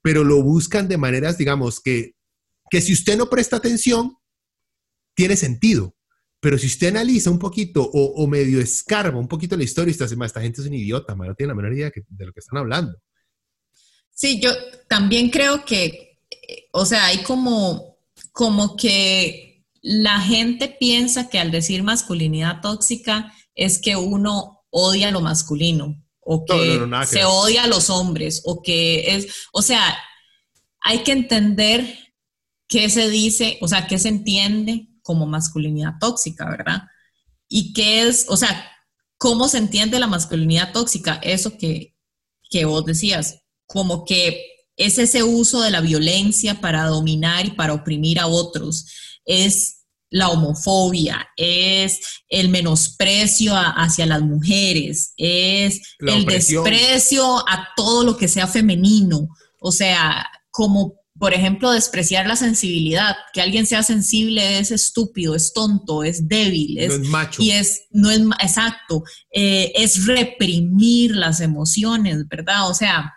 pero lo buscan de maneras, digamos, que, que si usted no presta atención, tiene sentido. Pero si usted analiza un poquito o, medio escarba un poquito la historia, usted dice, esta gente es un idiota, no tiene la menor idea de lo que están hablando. Sí, yo también creo que, o sea, hay como, como que la gente piensa que al decir masculinidad tóxica es que uno odia lo masculino o que se odia a los hombres o que es, o sea, hay que entender qué se dice, o sea, qué se entiende como masculinidad tóxica, ¿verdad? ¿Y qué es, o sea, cómo se entiende la masculinidad tóxica? Eso que, que vos decías, como que es ese uso de la violencia para dominar y para oprimir a otros, es la homofobia, es el menosprecio hacia las mujeres, es el desprecio a todo lo que sea femenino, o sea, como por ejemplo, despreciar la sensibilidad, que alguien sea sensible es estúpido, es tonto, es débil, es, macho. Y es, no es, exacto, eh, es reprimir las emociones, ¿verdad? O sea,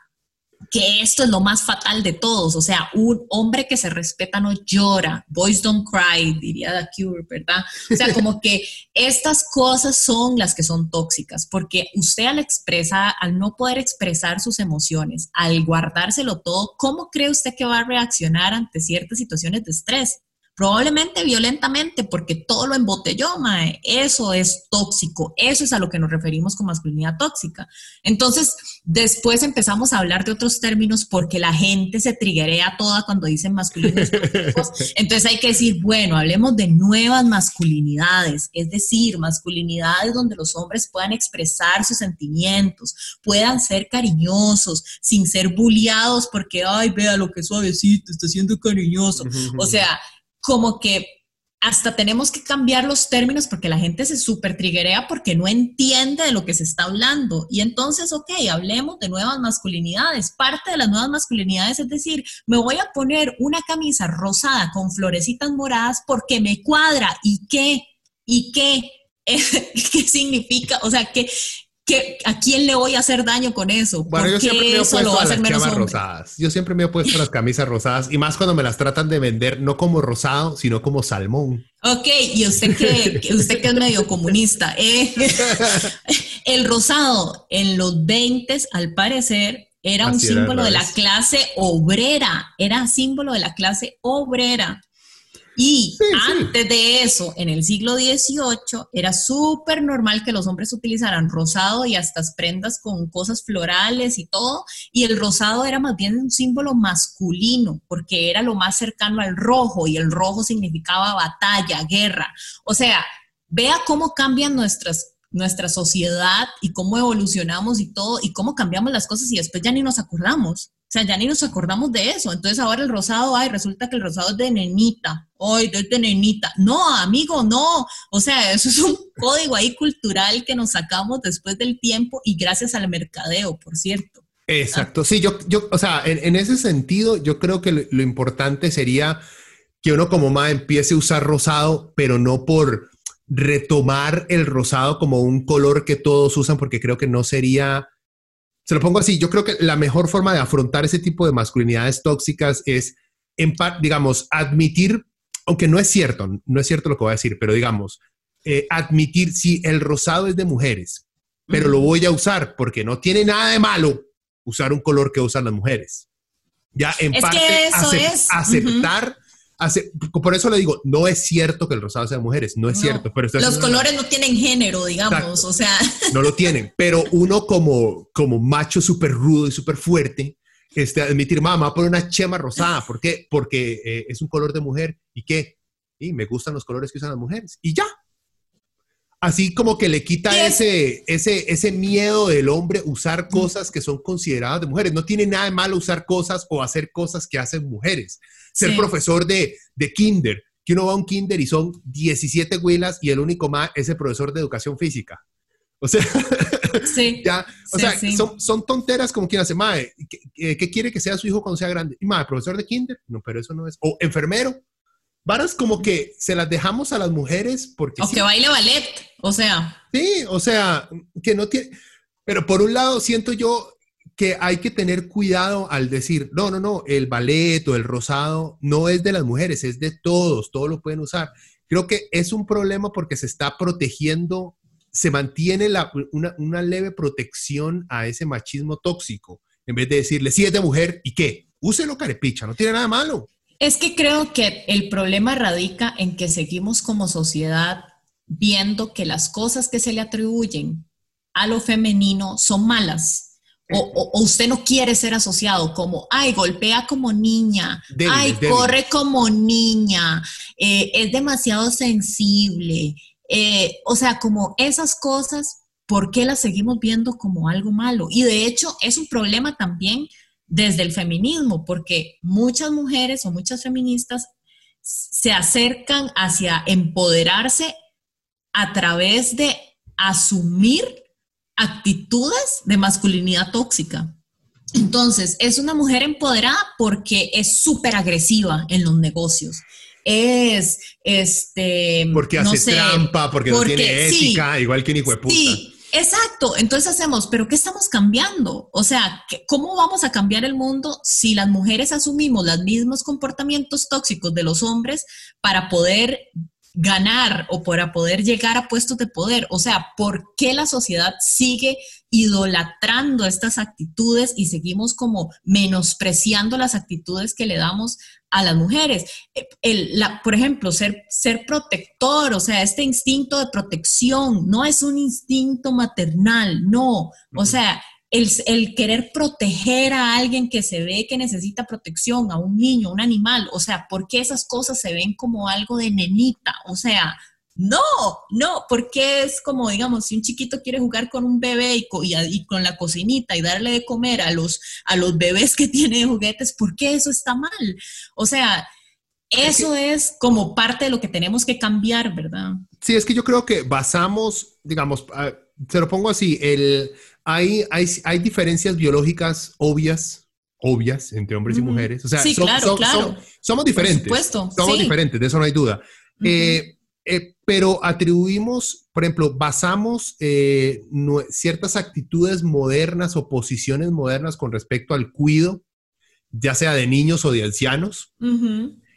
que esto es lo más fatal de todos, o sea, un hombre que se respeta no llora, boys don't cry, diría The Cure, ¿verdad? O sea, como que estas cosas son las que son tóxicas, porque usted al expresar, al no poder expresar sus emociones, al guardárselo todo, ¿cómo cree usted que va a reaccionar ante ciertas situaciones de estrés? Probablemente violentamente, porque todo lo embotelló, mae. Eso es tóxico, eso es a lo que nos referimos con masculinidad tóxica. Entonces, después empezamos a hablar de otros términos porque la gente se triguea toda cuando dicen masculinidades Entonces hay que decir, bueno, hablemos de nuevas masculinidades, es decir, masculinidades donde los hombres puedan expresar sus sentimientos, puedan ser cariñosos, sin ser bulliados porque, ay, vea lo que suavecito, está siendo cariñoso. O sea, como que hasta tenemos que cambiar los términos porque la gente se súper triguea porque no entiende de lo que se está hablando. Y entonces, ok, hablemos de nuevas masculinidades. Parte de las nuevas masculinidades es decir, me voy a poner una camisa rosada con florecitas moradas porque me cuadra. ¿Y qué? ¿Y qué? ¿Qué significa? O sea, ¿qué, ¿A quién le voy a hacer daño con eso? Bueno, yo siempre me he puesto a, las rosadas. Yo siempre me he puesto las camisas rosadas y más cuando me las tratan de vender no como rosado, sino como salmón. Ok, y usted que, usted que es medio comunista, eh, el rosado en los 20 al parecer era un símbolo de la clase obrera, era símbolo de la clase obrera. Y antes de eso, en el siglo XVIII, era súper normal que los hombres utilizaran rosado y hasta prendas con cosas florales y todo. Y el rosado era más bien un símbolo masculino, porque era lo más cercano al rojo y el rojo significaba batalla, guerra. O sea, vea cómo cambian nuestras nuestra sociedad y cómo evolucionamos y todo y cómo cambiamos las cosas y después ya ni nos acordamos. O sea, ya ni nos acordamos de eso. Entonces ahora el rosado, ay, resulta que el rosado es de nenita. Ay, es de nenita. No, amigo, no. O sea, eso es un código ahí cultural que nos sacamos después del tiempo y gracias al mercadeo, por cierto. Exacto. Sí, yo, yo o sea, en, ese sentido, yo creo que lo, importante sería que uno como más empiece a usar rosado, pero no por retomar el rosado como un color que todos usan, porque creo que no sería, se lo pongo así, yo creo que la mejor forma de afrontar ese tipo de masculinidades tóxicas es, en digamos, admitir, aunque no es cierto, no es cierto lo que voy a decir, pero digamos, eh, admitir si el rosado es de mujeres, pero lo voy a usar porque no tiene nada de malo usar un color que usan las mujeres. Ya en parte aceptar, por eso le digo, no es cierto que el rosado sea de mujeres, no es cierto. Pero los colores no tienen género, digamos, o sea. No lo tienen, pero uno como, como macho súper rudo y súper fuerte, este, admitir, mamá, pone una chema rosada, ¿por qué? Porque eh, es un color de mujer y qué, y me gustan los colores que usan las mujeres y ya, así como que le quita ese, ese, ese miedo del hombre usar cosas que son consideradas de mujeres. No tiene nada de malo usar cosas o hacer cosas que hacen mujeres. Ser profesor de, de kinder, que uno va a un kinder y son 17 huilas y el único más es el profesor de educación física. O sea, ya, o sea son, son, tonteras como quien hace, madre, ¿qué, ¿qué, quiere que sea su hijo cuando sea grande? Y madre, profesor de kinder, no, pero eso no es. O enfermero, varas como que se las dejamos a las mujeres porque... O que baile ballet, o sea. Sí, o sea, que no tiene... Pero por un lado siento yo que hay que tener cuidado al decir, no, no, no, el ballet o el rosado no es de las mujeres, es de todos, todos lo pueden usar. Creo que es un problema porque se está protegiendo, se mantiene la, una, una leve protección a ese machismo tóxico, en vez de decirle, sí es de mujer, ¿y qué? Úselo carepicha, no tiene nada malo. Es que creo que el problema radica en que seguimos como sociedad viendo que las cosas que se le atribuyen a lo femenino son malas. O, usted no quiere ser asociado como, ay, golpea como niña, ay, corre como niña, eh, es demasiado sensible. Eh, o sea, como esas cosas, ¿por qué las seguimos viendo como algo malo? Y de hecho es un problema también desde el feminismo, porque muchas mujeres o muchas feministas se acercan hacia empoderarse a través de asumir actitudes de masculinidad tóxica. Entonces, es una mujer empoderada porque es súper agresiva en los negocios. Es, este... Porque hace trampa, porque, no tiene ética, igual que un hijo de puta. Exacto, entonces hacemos, pero ¿qué estamos cambiando? O sea, ¿cómo vamos a cambiar el mundo si las mujeres asumimos los mismos comportamientos tóxicos de los hombres para poder ganar o para poder llegar a puestos de poder? O sea, ¿por qué la sociedad sigue idolatrando estas actitudes y seguimos como menospreciando las actitudes que le damos a las mujeres. El, la, por ejemplo, ser, ser protector, o sea, este instinto de protección no es un instinto maternal, no. O sea, el, el, querer proteger a alguien que se ve que necesita protección, a un niño, a un animal, o sea, ¿por qué esas cosas se ven como algo de nenita? O sea, no, no, porque es como, digamos, si un chiquito quiere jugar con un bebé y, con la cocinita y darle de comer a los, a los bebés que tienen juguetes, ¿por qué eso está mal? O sea, eso es como parte de lo que tenemos que cambiar, ¿verdad? Sí, es que yo creo que basamos, digamos, ah, se lo pongo así, el, hay, hay, hay diferencias biológicas obvias obvias entre hombres y mujeres. O sea, somos diferentes. Somos diferentes, de eso no hay duda. eh, eh, pero atribuimos, por ejemplo, basamos eh, ciertas actitudes modernas o posiciones modernas con respecto al cuido, ya sea de niños o de ancianos.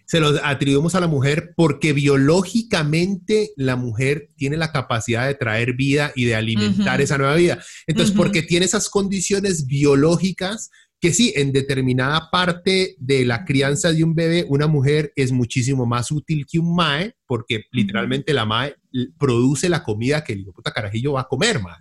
Se los atribuimos a la mujer porque biológicamente la mujer tiene la capacidad de traer vida y de alimentar esa nueva vida. Entonces, porque tiene esas condiciones biológicas, que sí, en determinada parte de la crianza de un bebé, una mujer es muchísimo más útil que un mae, porque literalmente la mae produce la comida que el puta carajillo va a comer, mae.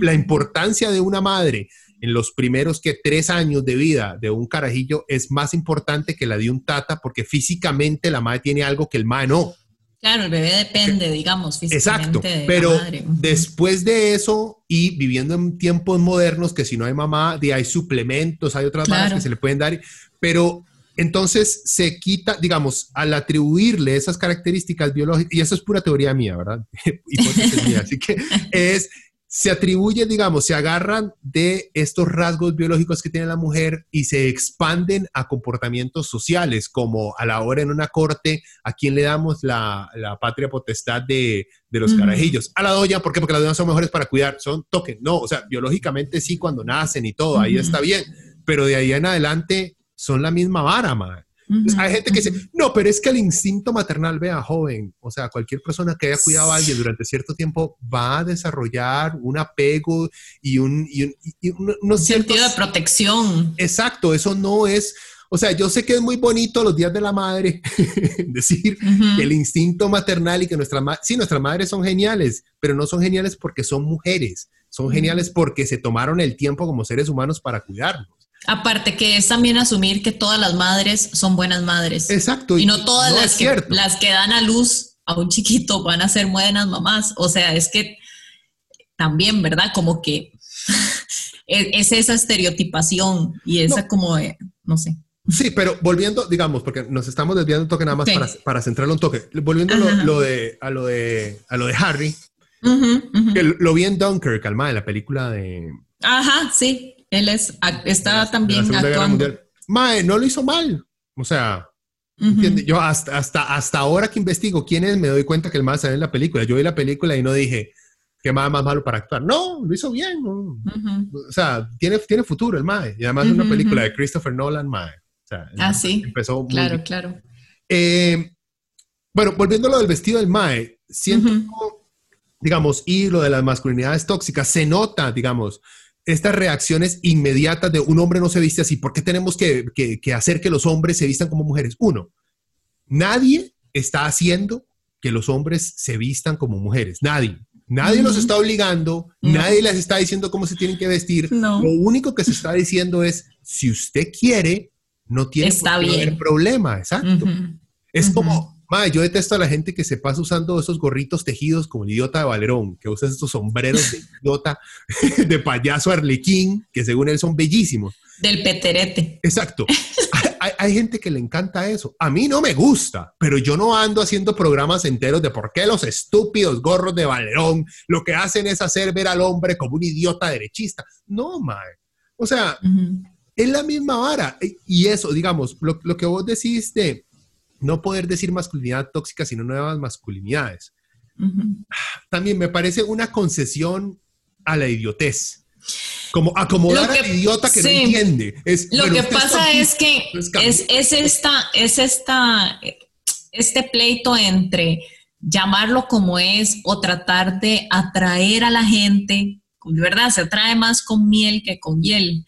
la, importancia de una madre en los primeros que tres años de vida de un carajillo es más importante que la de un tata, porque físicamente la madre tiene algo que el mae no. Claro, el bebé depende, digamos, físicamente. Exacto, pero después de eso y viviendo en tiempos modernos, que si no hay mamá, hay suplementos, hay otras cosas que se le pueden dar, pero entonces se quita, digamos, al atribuirle esas características biológicas, y eso es pura teoría mía, ¿verdad? Hipótesis mía, así que es se atribuye, digamos, se agarran de estos rasgos biológicos que tiene la mujer y se expanden a comportamientos sociales, como a la hora en una corte, ¿a quién le damos la, patria potestad de, los carajillos? A la doña, ¿por qué? Porque las doñas son mejores para cuidar, son toques, no, o sea, biológicamente sí cuando nacen y todo, ahí está bien, pero de ahí en adelante son la misma vara, madre hay gente que dice, no, pero es que el instinto maternal, vea, joven, o sea, cualquier persona que haya cuidado a alguien durante cierto tiempo va a desarrollar un apego y un, sentido de protección. Exacto, eso no es, o sea, yo sé que es muy bonito los días de la madre decir que el instinto maternal y que nuestras madres, sí, nuestras madres son geniales, pero no son geniales porque son mujeres, son geniales porque se tomaron el tiempo como seres humanos para cuidarnos. Aparte que es también asumir que todas las madres son buenas madres. Exacto. Y, no todas las, que, las que dan a luz a un chiquito van a ser buenas mamás. O sea, es que también, ¿verdad? Como que es, esa estereotipación y esa como, no sé. Sí, pero volviendo, digamos, porque nos estamos desviando un toque nada más para, para centrarlo un toque. Volviendo a lo, de, a, lo de, a lo de Harry, que lo vi en Dunkirk, calma, en la película de... Ajá, sí. Él es, está también actuando. Mae, no lo hizo mal. O sea, yo hasta, hasta, hasta ahora que investigo quién es, me doy cuenta que el más sale en la película. Yo vi la película y no dije, qué más, más malo para actuar. No, lo hizo bien. O sea, tiene, tiene futuro el Mae. Y además es una película de Christopher Nolan, Mae. O sea, ah, sí. Empezó claro, claro. Eh, bueno, volviendo a lo del vestido del Mae, siento, digamos, y lo de las masculinidades tóxicas, se nota, digamos, estas reacciones inmediatas de un hombre no se viste así, ¿por qué tenemos que, hacer que los hombres se vistan como mujeres? Uno, nadie está haciendo que los hombres se vistan como mujeres, nadie. Nadie los está obligando, nadie les está diciendo cómo se tienen que vestir. Lo único que se está diciendo es, si usted quiere, no tiene problema, exacto. Es como, yo detesto a la gente que se pasa usando esos gorritos tejidos como el idiota de Valerón, que usa estos sombreros de idiota, de payaso arlequín, que según él son bellísimos. Del peterete. Exacto. hay, gente que le encanta eso. A mí no me gusta, pero yo no ando haciendo programas enteros de por qué los estúpidos gorros de Valerón lo que hacen es hacer ver al hombre como un idiota derechista. No, mae. O sea, es la misma vara. Y eso, digamos, lo, lo que vos decís de no poder decir masculinidad tóxica, sino nuevas masculinidades. También me parece una concesión a la idiotez. Como acomodar al idiota que no entiende. lo que pasa es que es, es, esta, es esta, este pleito entre llamarlo como es o tratar de atraer a la gente, de verdad, se atrae más con miel que con hiel.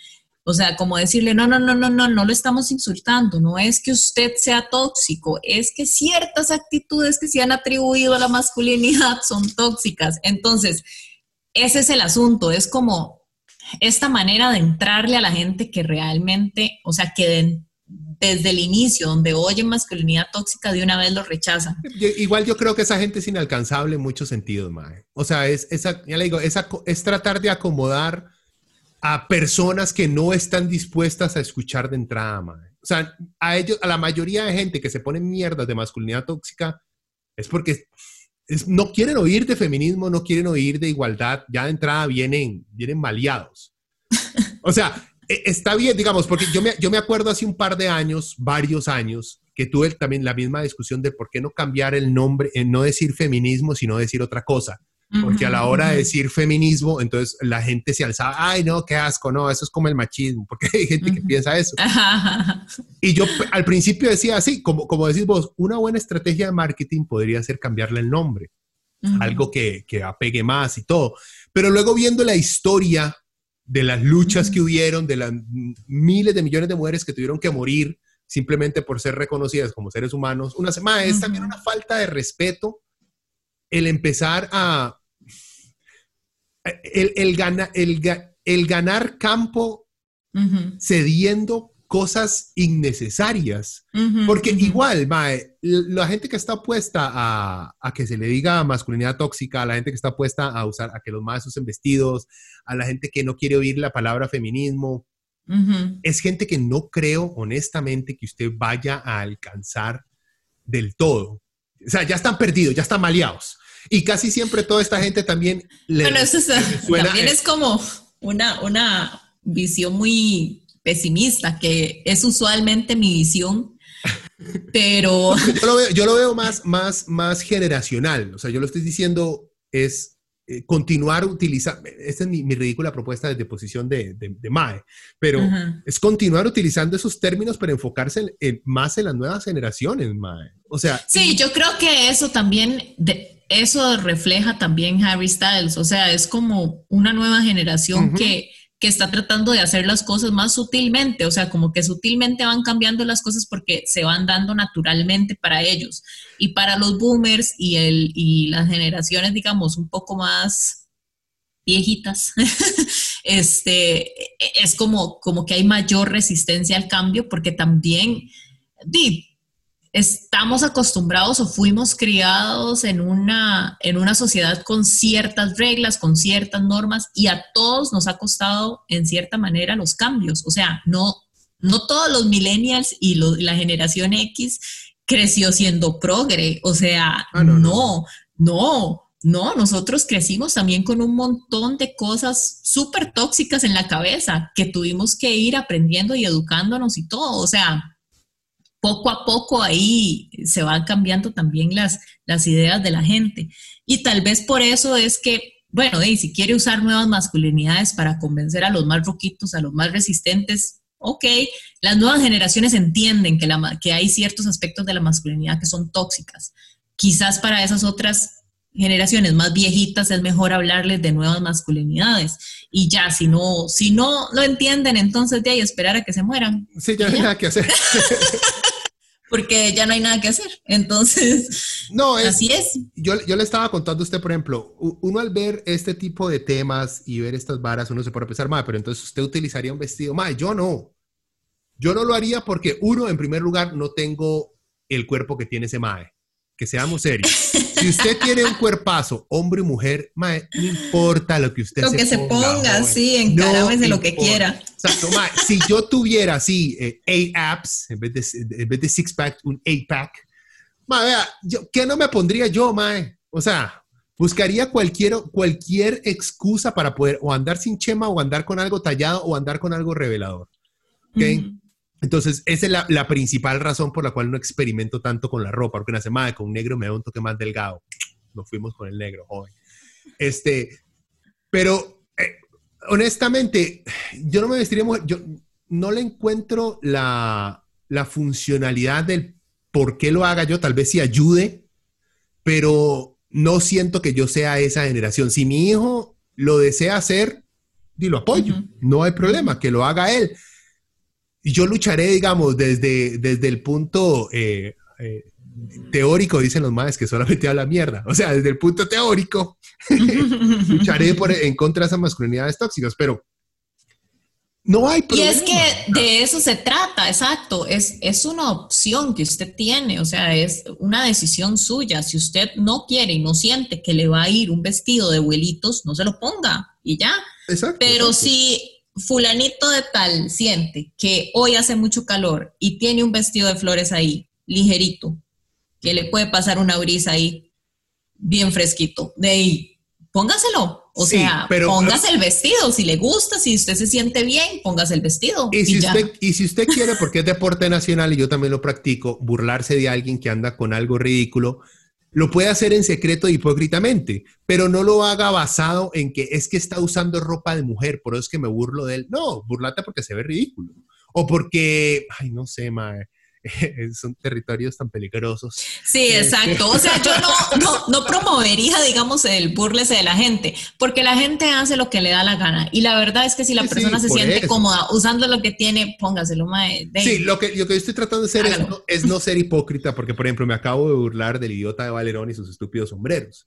O sea, como decirle, no, no, no, no, no, no lo estamos insultando, no es que usted sea tóxico, es que ciertas actitudes que se han atribuido a la masculinidad son tóxicas. Entonces, ese es el asunto, es como esta manera de entrarle a la gente que realmente, o sea, que desde el inicio, donde oye masculinidad tóxica, de una vez lo rechazan. Igual yo creo que esa gente es inalcanzable en muchos sentidos, Mae. O sea, es, esa, ya le digo, esa, es tratar de acomodar a personas que no están dispuestas a escuchar de entrada, madre. O sea, a ellos, a la mayoría de gente que se pone mierdas de masculinidad tóxica es porque no quieren oír de feminismo, no quieren oír de igualdad, ya de entrada vienen, vienen maleados. O sea, e, está bien, digamos, porque yo me, yo me acuerdo hace un par de años, varios años, que tuve también la misma discusión de por qué no cambiar el nombre, en no decir feminismo, sino decir otra cosa. Porque a la hora de decir feminismo, entonces la gente se alzaba, ay, no, qué asco, no, eso es como el machismo, porque hay gente que piensa eso. y yo al principio decía así, como, como decís vos, una buena estrategia de marketing podría ser cambiarle el nombre, algo que, que apegue más y todo. Pero luego viendo la historia de las luchas que hubieron, de las miles de millones de mujeres que tuvieron que morir simplemente por ser reconocidas como seres humanos, una semana es también una falta de respeto el empezar a el, el, ganar campo cediendo cosas innecesarias. Porque igual, la gente que está puesta a, que se le diga masculinidad tóxica, a la gente que está puesta a usar, a que los más usen vestidos, a la gente que no quiere oír la palabra feminismo, es gente que no creo honestamente que usted vaya a alcanzar del todo O sea, ya están perdidos, ya están maleados. Y casi siempre toda esta gente también le, bueno, eso también es como una, una visión muy pesimista, que es usualmente mi visión, pero... Yo lo veo, más, más, más generacional, o sea, yo lo estoy diciendo es eh, continuar utilizando, esta es mi, ridícula propuesta de deposición de, de, MAE, pero es continuar utilizando esos términos para enfocarse más en las nuevas generaciones, MAE. O sea... Sí, yo creo que eso también, de, eso refleja también Harry Styles, o sea, es como una nueva generación que que está tratando de hacer las cosas más sutilmente, o sea, como que sutilmente van cambiando las cosas porque se van dando naturalmente para ellos. Y para los boomers y, el, y las generaciones, digamos, un poco más viejitas, este, es como, como que hay mayor resistencia al cambio porque también, estamos acostumbrados o fuimos criados en una, en una sociedad con ciertas reglas, con ciertas normas y a todos nos ha costado en cierta manera los cambios. O sea, no, no todos los millennials y la generación X creció siendo progre. O sea, ah, no, no, no, no, nosotros crecimos también con un montón de cosas súper tóxicas en la cabeza que tuvimos que ir aprendiendo y educándonos y todo. O sea, poco a poco ahí se van cambiando también las, las ideas de la gente. Y tal vez por eso es que, bueno, si quiere usar nuevas masculinidades para convencer a los más roquitos, a los más resistentes, ok, las nuevas generaciones entienden que, la, que hay ciertos aspectos de la masculinidad que son tóxicas. Quizás para esas otras generaciones más viejitas es mejor hablarles de nuevas masculinidades. Y ya si no si no lo entienden entonces de ahí esperar a que se mueran. Sí ya no hay nada que hacer porque ya no hay nada que hacer. Entonces no así es. Yo, yo le estaba contando a usted por ejemplo uno al ver este tipo de temas y ver estas varas uno se puede pensar más pero entonces usted utilizaría un vestido más yo no. Yo no lo haría porque uno en primer lugar no tengo el cuerpo que tiene ese mae que seamos serios. Si usted tiene un cuerpazo, hombre o mujer, no importa lo que usted lo que se ponga, sí, encárame lo que quiera. Exacto, si yo tuviera así, eh, eight apps, en vez de, en vez de six pack, un eight pack, ma, vea, yo, ¿qué no me pondría yo, mae? O sea, buscaría cualquier, cualquier excusa para poder o andar sin chema o andar con algo tallado o andar con algo revelador. ¿Ok? Entonces, esa es la, principal razón por la cual no experimento tanto con la ropa, porque una semana con un negro me da un toque más delgado. Nos fuimos con el negro, joven. Este, pero eh, honestamente, yo no me vestiría mujer, yo no le encuentro la, la funcionalidad del por qué lo haga yo, tal vez sí ayude, pero no siento que yo sea esa generación. Si mi hijo lo desea hacer, lo apoyo, no hay problema, que lo haga él yo lucharé, digamos, desde, desde el punto eh, eh, teórico, dicen los maes, que solamente habla mierda. O sea, desde el punto teórico, lucharé por, en contra de esas masculinidades tóxicas, pero no hay problema. Y es que de eso se trata, exacto. Es, es una opción que usted tiene, o sea, es una decisión suya. Si usted no quiere y no siente que le va a ir un vestido de abuelitos, no se lo ponga y ya. Exacto. Pero si fulanito de tal siente que hoy hace mucho calor y tiene un vestido de flores ahí, ligerito, que le puede pasar una brisa ahí, bien fresquito, de ahí, póngaselo. O sea, póngase el vestido, si le gusta, si usted se siente bien, póngase el vestido. Y, si, usted, y si usted quiere, porque es deporte nacional y yo también lo practico, burlarse de alguien que anda con algo ridículo, lo puede hacer en secreto e hipócritamente, pero no lo haga basado en que es que está usando ropa de mujer, por eso es que me burlo de él. No, burlate porque se ve ridículo. O porque, ay, no sé, mae son territorios tan peligrosos. Sí, exacto. O sea, yo no, no, promovería, digamos, el burlese de la gente, porque la gente hace lo que le da la gana. Y la verdad es que si la persona se siente cómoda usando lo que tiene, póngaselo, mae. Sí, lo que, lo que yo estoy tratando de hacer es no, es no, ser hipócrita, porque, por ejemplo, me acabo de burlar del idiota de Valerón y sus estúpidos sombreros.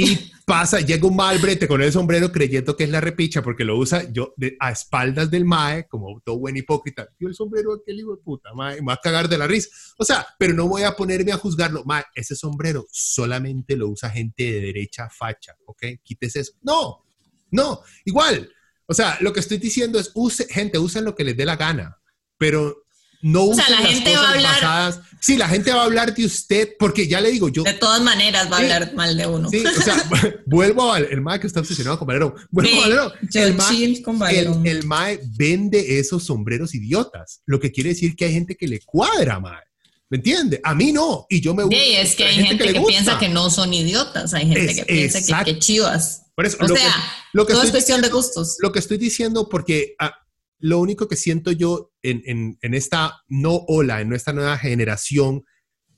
Y pasa, llega un malbrete con el sombrero creyendo que es la repicha porque lo usa yo a espaldas del mae, como todo buen hipócrita. Yo el sombrero aquel hijo de puta, mae, me va a cagar de la risa. O sea, pero no voy a ponerme a juzgarlo. Mae, ese sombrero solamente lo usa gente de derecha facha, ¿ok? Quítese eso. No, no, igual. O sea, lo que estoy diciendo es, gente, usen lo que les dé la gana, pero no o sea, la gente va a hablar. sí, la gente va a hablar de usted, porque ya le digo, yo. De todas maneras va a hablar mal de uno. Sí, o sea, vuelvo al el MAE que está obsesionado con Valerón. Vuelvo a El, MAE, con el, el MAE vende esos sombreros idiotas, lo que quiere decir que hay gente que le cuadra, MAE. ¿Me entiende? A mí no. Y yo me gusta. Sí, es que hay, gente, que, piensa que no son idiotas. Hay gente que piensa que, que, chivas. o sea, lo que todo es cuestión de gustos. Lo que estoy diciendo, porque ah, lo único que siento yo en, esta no ola, en nuestra nueva generación,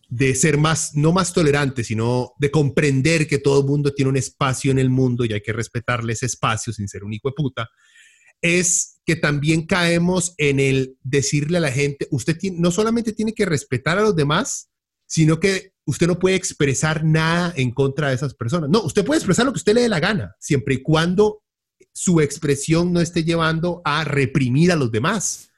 de ser más, no más tolerante, sino de comprender que todo el mundo tiene un espacio en el mundo y hay que respetarle ese espacio sin ser un hijo de puta, es que también caemos en el decirle a la gente, usted no solamente tiene que respetar a los demás, sino que usted no puede expresar nada en contra de esas personas. No, usted puede expresar lo que usted le dé la gana, siempre y cuando su expresión no esté llevando a reprimir a los demás.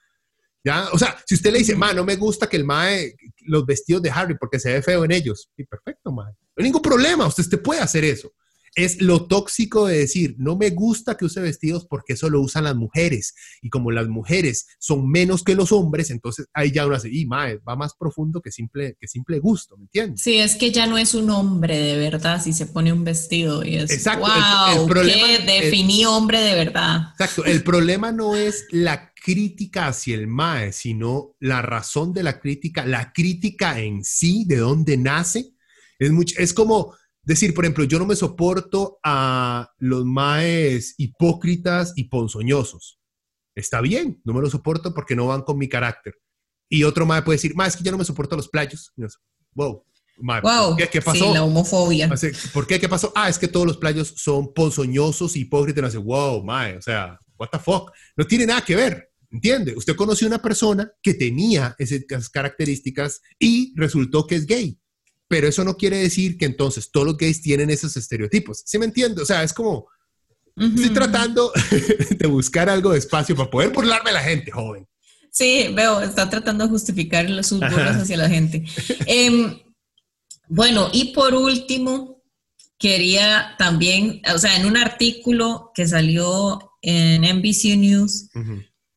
¿Ya? O sea, si usted le dice, ma, no me gusta que el mae, los vestidos de Harry porque se ve feo en ellos, y perfecto, ma. No hay ningún problema, usted, usted puede hacer eso es lo tóxico de decir, no me gusta que use vestidos porque eso lo usan las mujeres. Y como las mujeres son menos que los hombres, entonces ahí ya uno hace, y mae, va más profundo que simple, que simple gusto, ¿me entiendes? Sí, es que ya no es un hombre de verdad si se pone un vestido y es, Exacto, wow, el, problema, definí hombre de verdad. Exacto, el problema no es la crítica hacia el MAE, sino la razón de la crítica, la crítica en sí, de dónde nace. Es, mucho, es como decir, por ejemplo, yo no me soporto a los maes hipócritas y ponzoñosos. Está bien, no me lo soporto porque no van con mi carácter. Y otro mae puede decir, mae, es que yo no me soporto a los playos. wow, wow. ¿qué, pasó? Sí, la homofobia. ¿Por qué? ¿Qué pasó? Ah, es que todos los playos son ponzoñosos, hipócritas. wow, mae, o sea, what the fuck. No tiene nada que ver. ¿Entiende? Usted conoció a una persona que tenía esas características y resultó que es gay pero eso no quiere decir que entonces todos los gays tienen esos estereotipos. ¿Sí me entiendo? O sea, es como, estoy tratando de buscar algo de espacio para poder burlarme a la gente, joven. Sí, veo, está tratando de justificar sus burlas hacia la gente. Em, bueno, y por último, quería también, o sea, en un artículo que salió en NBC News,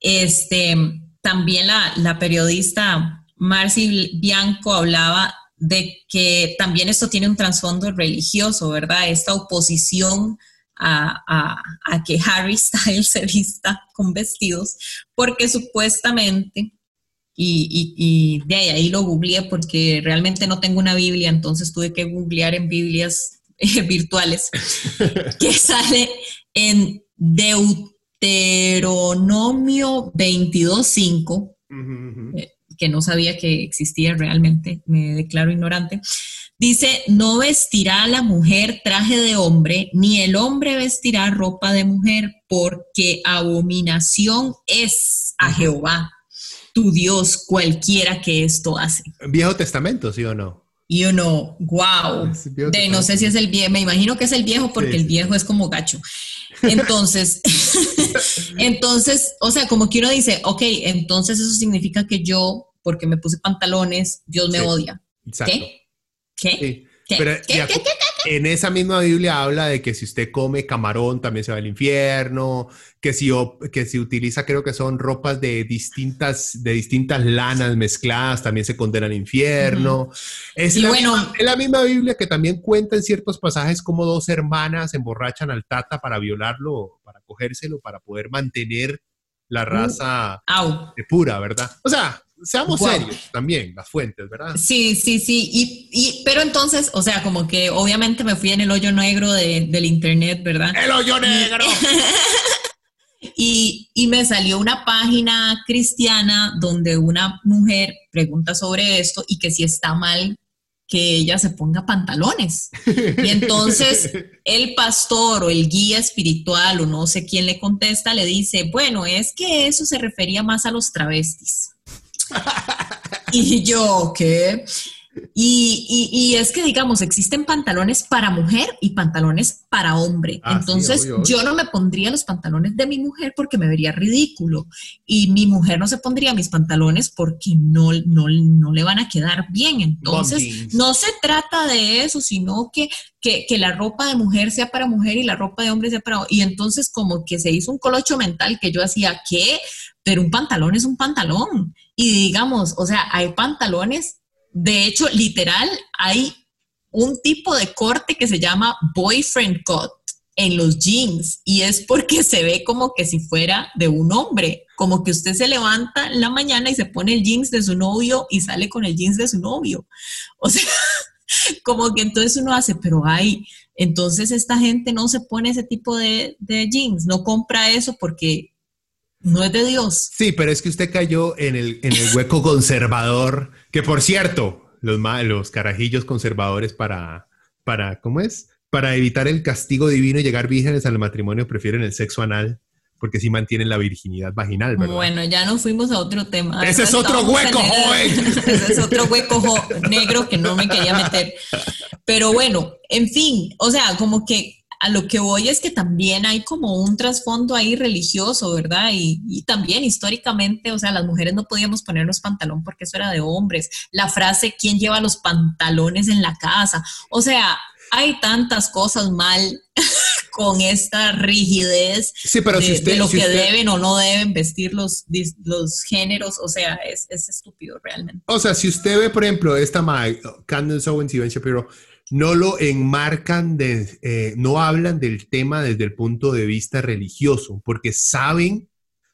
este, también la, la periodista Marcy Bianco hablaba de que también esto tiene un trasfondo religioso, ¿verdad? Esta oposición a, que Harry Styles se vista con vestidos, porque supuestamente, y, de ahí, lo googleé porque realmente no tengo una Biblia, entonces tuve que googlear en Biblias eh, virtuales, que sale en Deuteronomio 22.5 que no sabía que existía realmente, me declaro ignorante. Dice, no vestirá la mujer traje de hombre, ni el hombre vestirá ropa de mujer, porque abominación es a Jehová, tu Dios, cualquiera que esto hace. Viejo Testamento, ¿sí o no? Y uno, wow, de, no sé si es el viejo, me imagino que es el viejo porque el viejo es como gacho. Entonces, entonces, o sea, como que uno dice, ok, entonces eso significa que yo, porque me puse pantalones, Dios me odia. ¿Qué? ¿Qué? ¿Qué? ¿Qué? En esa misma Biblia habla de que si usted come camarón también se va al infierno, que si, que si utiliza creo que son ropas de distintas, de distintas lanas mezcladas también se condena al infierno. es, la misma, es la misma Biblia que también cuenta en ciertos pasajes como dos hermanas emborrachan al tata para violarlo, para cogérselo, para poder mantener la uh, raza pura, ¿verdad? O sea, seamos serios también, las fuentes, ¿verdad? Sí, sí, sí. Y, pero entonces, o sea, como que obviamente me fui en el hoyo negro del internet, ¿verdad? ¡El hoyo negro! y, y me salió una página cristiana donde una mujer pregunta sobre esto y que si está mal que ella se ponga pantalones. Y entonces el pastor o el guía espiritual o no sé quién le contesta, le dice, bueno, es que eso se refería más a los travestis. y yo, ¿qué? Y, es que, digamos, existen pantalones para mujer y pantalones para hombre. Ah, Entonces, yo no me pondría los pantalones de mi mujer porque me vería ridículo. Y mi mujer no se pondría mis pantalones porque no, no, no le van a quedar bien. Entonces, no se trata de eso, sino que, que, que, la ropa de mujer sea para mujer y la ropa de hombre sea para hombre. Y entonces, como que se hizo un colocho mental que yo hacía, ¿qué? Pero un pantalón es un pantalón. Y digamos, o sea, hay pantalones de hecho, literal, hay un tipo de corte que se llama boyfriend cut en los jeans y es porque se ve como que si fuera de un hombre, como que usted se levanta en la mañana y se pone el jeans de su novio y sale con el jeans de su novio. O sea, como que entonces uno hace, pero hay, entonces esta gente no se pone ese tipo de jeans, no compra eso porque no es de Dios. Sí, pero es que usted cayó en el, en el hueco conservador, que por cierto, los, los carajillos conservadores para, para, ¿cómo es? Para evitar el castigo divino y llegar vírgenes al matrimonio prefieren el sexo anal porque sí mantienen la virginidad vaginal, ¿verdad? Bueno, ya nos fuimos a otro tema. Ese es otro hueco, joven. Ese es otro hueco negro que no me quería meter. Pero bueno, en fin, o sea, como que a lo que voy es que también hay como un trasfondo ahí religioso, ¿verdad? Y, también históricamente, o sea, las mujeres no podíamos ponernos pantalón porque eso era de hombres. La frase, ¿quién lleva los pantalones en la casa? O sea, hay tantas cosas mal con esta rigidez de, lo que deben o no deben vestir los, los géneros, o sea, es, estúpido realmente. O sea, si usted ve, por ejemplo, esta Candace Owens y Ben Shapiro, no lo enmarcan, de, eh, no hablan del tema desde el punto de vista religioso, porque saben,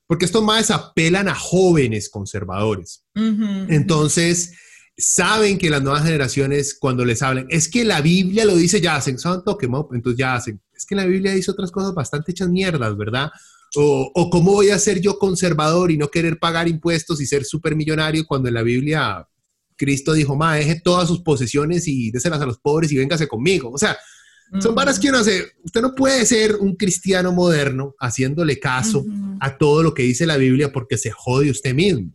porque estos más apelan a jóvenes conservadores. Entonces, saben que las nuevas generaciones, cuando les hablan, es que la Biblia lo dice, ya hacen santo, que entonces ya hacen, es que la Biblia dice otras cosas bastante hechas mierdas, ¿verdad? O, o, cómo voy a ser yo conservador y no querer pagar impuestos y ser millonario cuando en la Biblia Cristo dijo, ma, deje todas sus posesiones y déselas a los pobres y véngase conmigo. O sea, son varas que uno hace. Usted no puede ser un cristiano moderno haciéndole caso a todo lo que dice la Biblia porque se jode usted mismo.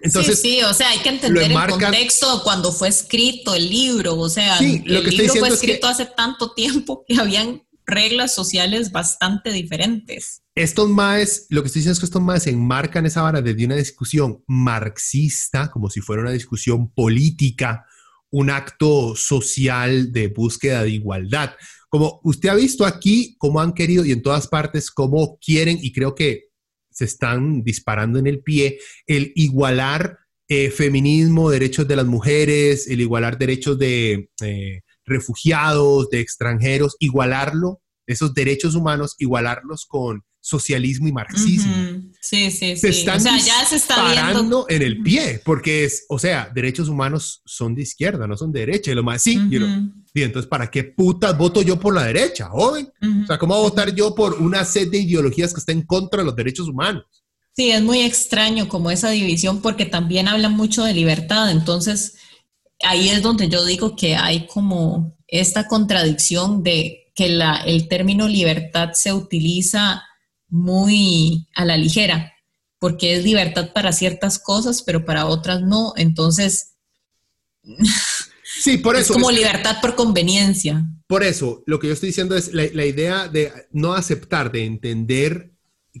Entonces, sí, sí, o sea, hay que entender el contexto cuando fue escrito el libro. O sea, el libro fue escrito hace tanto tiempo que habían reglas sociales bastante diferentes. Estos maes, lo que estoy diciendo es que estos maes enmarcan esa vara desde una discusión marxista, como si fuera una discusión política, un acto social de búsqueda de igualdad. Como usted ha visto aquí, cómo han querido y en todas partes, cómo quieren, y creo que se están disparando en el pie, el igualar eh, feminismo, derechos de las mujeres, el igualar derechos de eh, refugiados, de extranjeros, igualarlo, esos derechos humanos, igualarlos con socialismo y marxismo. Sí, sí, sí. Se están o sea, ya se está parando en el pie, porque es, o sea, derechos humanos son de izquierda, no son de derecha. Y lo más, sí, y entonces, ¿para qué putas voto yo por la derecha, joven? O sea, ¿cómo voy a votar yo por una set de ideologías que estén en contra de los derechos humanos? Sí, es muy extraño como esa división, porque también habla mucho de libertad. Entonces, ahí es donde yo digo que hay como esta contradicción de que la, el término libertad se utiliza muy a la ligera, porque es libertad para ciertas cosas, pero para otras no. Entonces, sí, por eso. Es como libertad por conveniencia. Por eso, lo que yo estoy diciendo es la, la, idea de no aceptar, de entender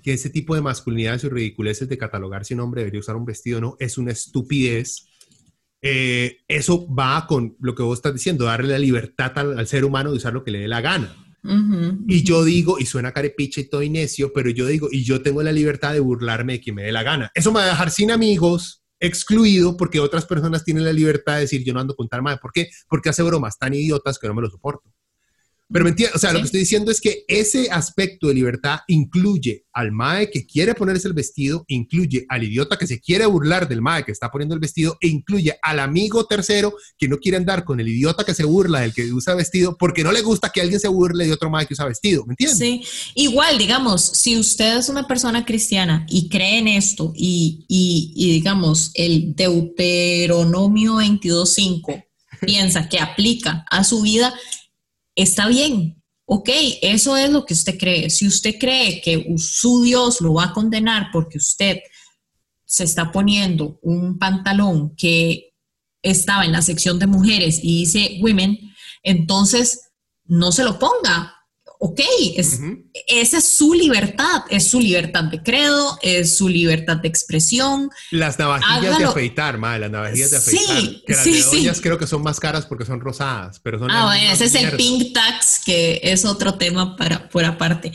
que ese tipo de masculinidades y ridiculeces de catalogar si un hombre debería usar un vestido o no es una estupidez eh, eso va con lo que vos estás diciendo, darle la libertad al, ser humano de usar lo que le dé la gana. y yo digo, y suena carepiche y todo y necio, pero yo digo, y yo tengo la libertad de burlarme de quien me dé la gana. Eso me va a dejar sin amigos, excluido, porque otras personas tienen la libertad de decir, yo no ando con tal madre. ¿Por qué? Porque hace bromas tan idiotas que no me lo soporto. Pero me entiendes, o sea, lo que estoy diciendo es que ese aspecto de libertad incluye al mae que quiere ponerse el vestido, incluye al idiota que se quiere burlar del mae que está poniendo el vestido, e incluye al amigo tercero que no quiere andar con el idiota que se burla del que usa vestido porque no le gusta que alguien se burle de otro mae que usa vestido, ¿me entiendes? Sí, igual, digamos, si usted es una persona cristiana y cree en esto y, y, y digamos, el Deuteronomio 22.5 piensa que aplica a su vida, está bien, ok, eso es lo que usted cree. Si usted cree que su Dios lo va a condenar porque usted se está poniendo un pantalón que estaba en la sección de mujeres y dice women, entonces no se lo ponga. Ok, es, esa es su libertad, es su libertad de credo, es su libertad de expresión. Las navajillas de afeitar, madre, las navajillas de afeitar. Sí, que las sí, de creo que son más caras porque son rosadas, pero son... Ah, bueno, ese es el pink tax, que es otro tema para, por aparte.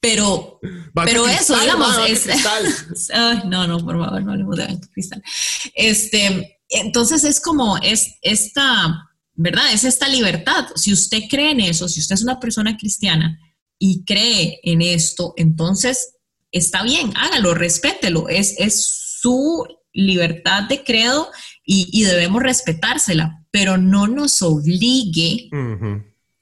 Pero, pero eso, digamos, es, no, no, por favor, no hablemos de cristal. Este, entonces es como, es esta ¿verdad? Es esta libertad. Si usted cree en eso, si usted es una persona cristiana y cree en esto, entonces está bien, hágalo, respételo. Es, es su libertad de credo y, debemos respetársela, pero no nos obligue.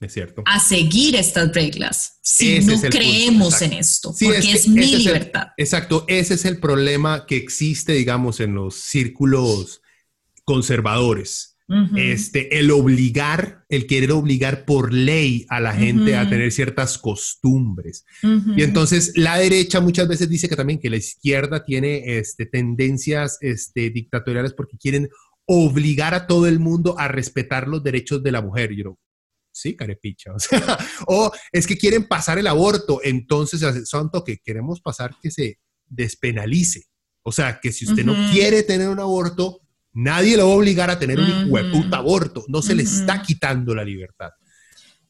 Es cierto. A seguir estas reglas si no creemos en esto, porque es, mi libertad. exacto, ese es el problema que existe, digamos, en los círculos conservadores este, el obligar, el querer obligar por ley a la gente a tener ciertas costumbres. Y entonces la derecha muchas veces dice que también que la izquierda tiene este, tendencias este, dictatoriales porque quieren obligar a todo el mundo a respetar los derechos de la mujer. Yo, sí, carepicha. O, sea, o es que quieren pasar el aborto, entonces, santo que queremos pasar que se despenalice. O sea, que si usted no quiere tener un aborto, Nadie lo va a obligar a tener un puta aborto. No se le está quitando la libertad.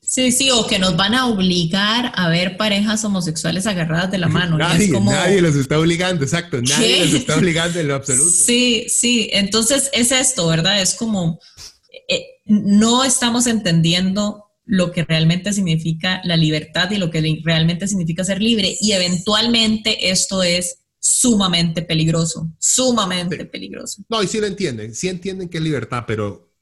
Sí, sí, o que nos van a obligar a ver parejas homosexuales agarradas de la mano. nadie, nadie los está obligando, exacto. Nadie los está obligando en lo absoluto. Sí, sí. Entonces es esto, ¿verdad? Es como eh, no estamos entendiendo lo que realmente significa la libertad y lo que realmente significa ser libre. Y eventualmente esto es sumamente peligroso, sumamente peligroso. No, y sí lo entienden, sí entienden que es libertad, pero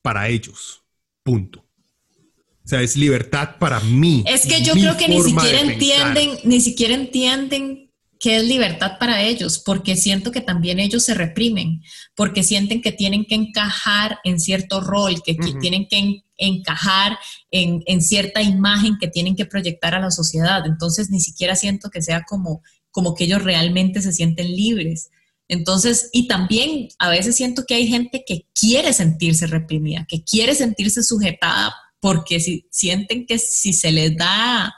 para ellos, punto. O sea, es libertad para mí. Es que yo creo que ni siquiera entienden, ni siquiera entienden qué es libertad para ellos, porque siento que también ellos se reprimen, porque sienten que tienen que encajar en cierto rol, que, tienen que encajar en, en, cierta imagen que tienen que proyectar a la sociedad. Entonces, ni siquiera siento que sea como como que ellos realmente se sienten libres. Entonces, y también a veces siento que hay gente que quiere sentirse reprimida, que quiere sentirse sujetada porque si sienten que si se les da,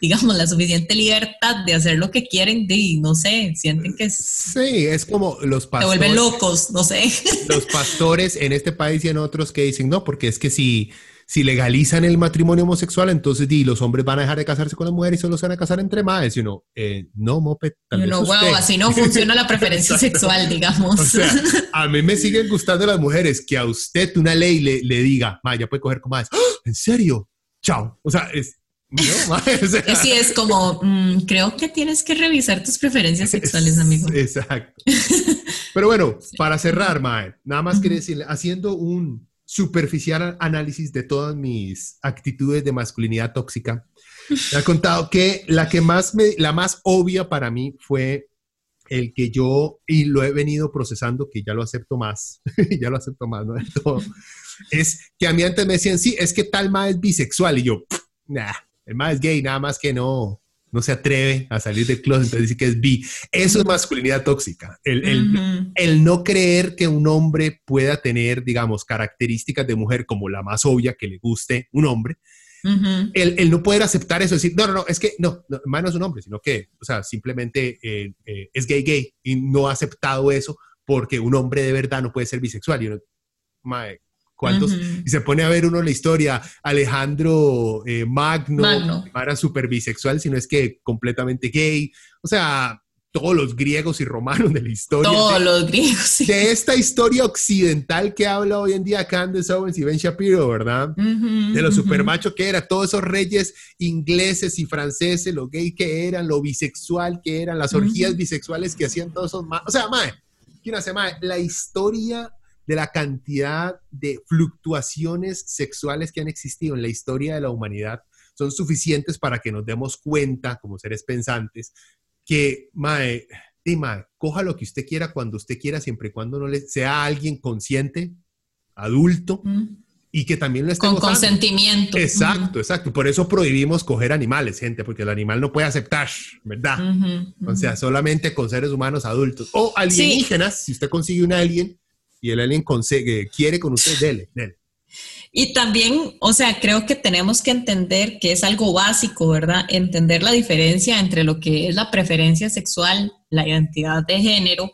digamos, la suficiente libertad de hacer lo que quieren, de, no sé, sienten que... Sí, es como los pastores... Se vuelven locos, no sé. Los pastores en este país y en otros que dicen, no, porque es que si si legalizan el matrimonio homosexual, entonces di, los hombres van a dejar de casarse con las mujeres y solo se van a casar entre más. Y uno, eh, no, moped, tal vez wow, así no funciona la preferencia sexual, digamos. O sea, a mí me siguen gustando las mujeres que a usted una ley le, le diga, ma, ya puede coger con más. ¡Ah! ¿En serio? Chao. O sea, es, no, sí, es como, mm, creo que tienes que revisar tus preferencias sexuales, amigo. Exacto. Pero bueno, para cerrar, Mae, nada más quería decirle, haciendo un, superficial análisis de todas mis actitudes de masculinidad tóxica, me ha contado que la que más me, la más obvia para mí fue el que yo, y lo he venido procesando, que ya lo acepto más, ya lo acepto más, ¿no? es que a mí antes me decían, sí, es que tal ma es bisexual, y yo, nah, el ma es gay, nada más que no, no se atreve a salir del closet, entonces dice que es bi. Eso es masculinidad tóxica. El, el, no creer que un hombre pueda tener, digamos, características de mujer como la más obvia que le guste un hombre. el, no poder aceptar eso, decir, no, no, no, es que no, no, no es un hombre, sino que, o sea, simplemente eh, eh, es gay, gay y no ha aceptado eso porque un hombre de verdad no puede ser bisexual. Y uno, mae, ¿Cuántos? Y se pone a ver uno la historia, Alejandro eh, Magno, Magno, no era súper bisexual, sino es que completamente gay. O sea, todos los griegos y romanos de la historia. Todos los griegos. De esta historia occidental que habla hoy en día Candace Owens y Ben Shapiro, ¿verdad? de lo supermacho que era, todos esos reyes ingleses y franceses, lo gay que eran, lo bisexual que eran, las orgías bisexuales que hacían todos esos... O sea, mae, ¿quién hace mae? La historia de la cantidad de fluctuaciones sexuales que han existido en la historia de la humanidad son suficientes para que nos demos cuenta, como seres pensantes, que, mae, coja lo que usted quiera cuando usted quiera, siempre y cuando no le sea alguien consciente, adulto, y que también lo esté Con consentimiento. Exacto, exacto. Por eso prohibimos coger animales, gente, porque el animal no puede aceptar, ¿verdad? O sea, solamente con seres humanos adultos. O alienígenas, si usted consigue un alien, y el alien consigue, quiere con usted, dele, dele. Y también, o sea, creo que tenemos que entender que es algo básico, ¿verdad? Entender la diferencia entre lo que es la preferencia sexual, la identidad de género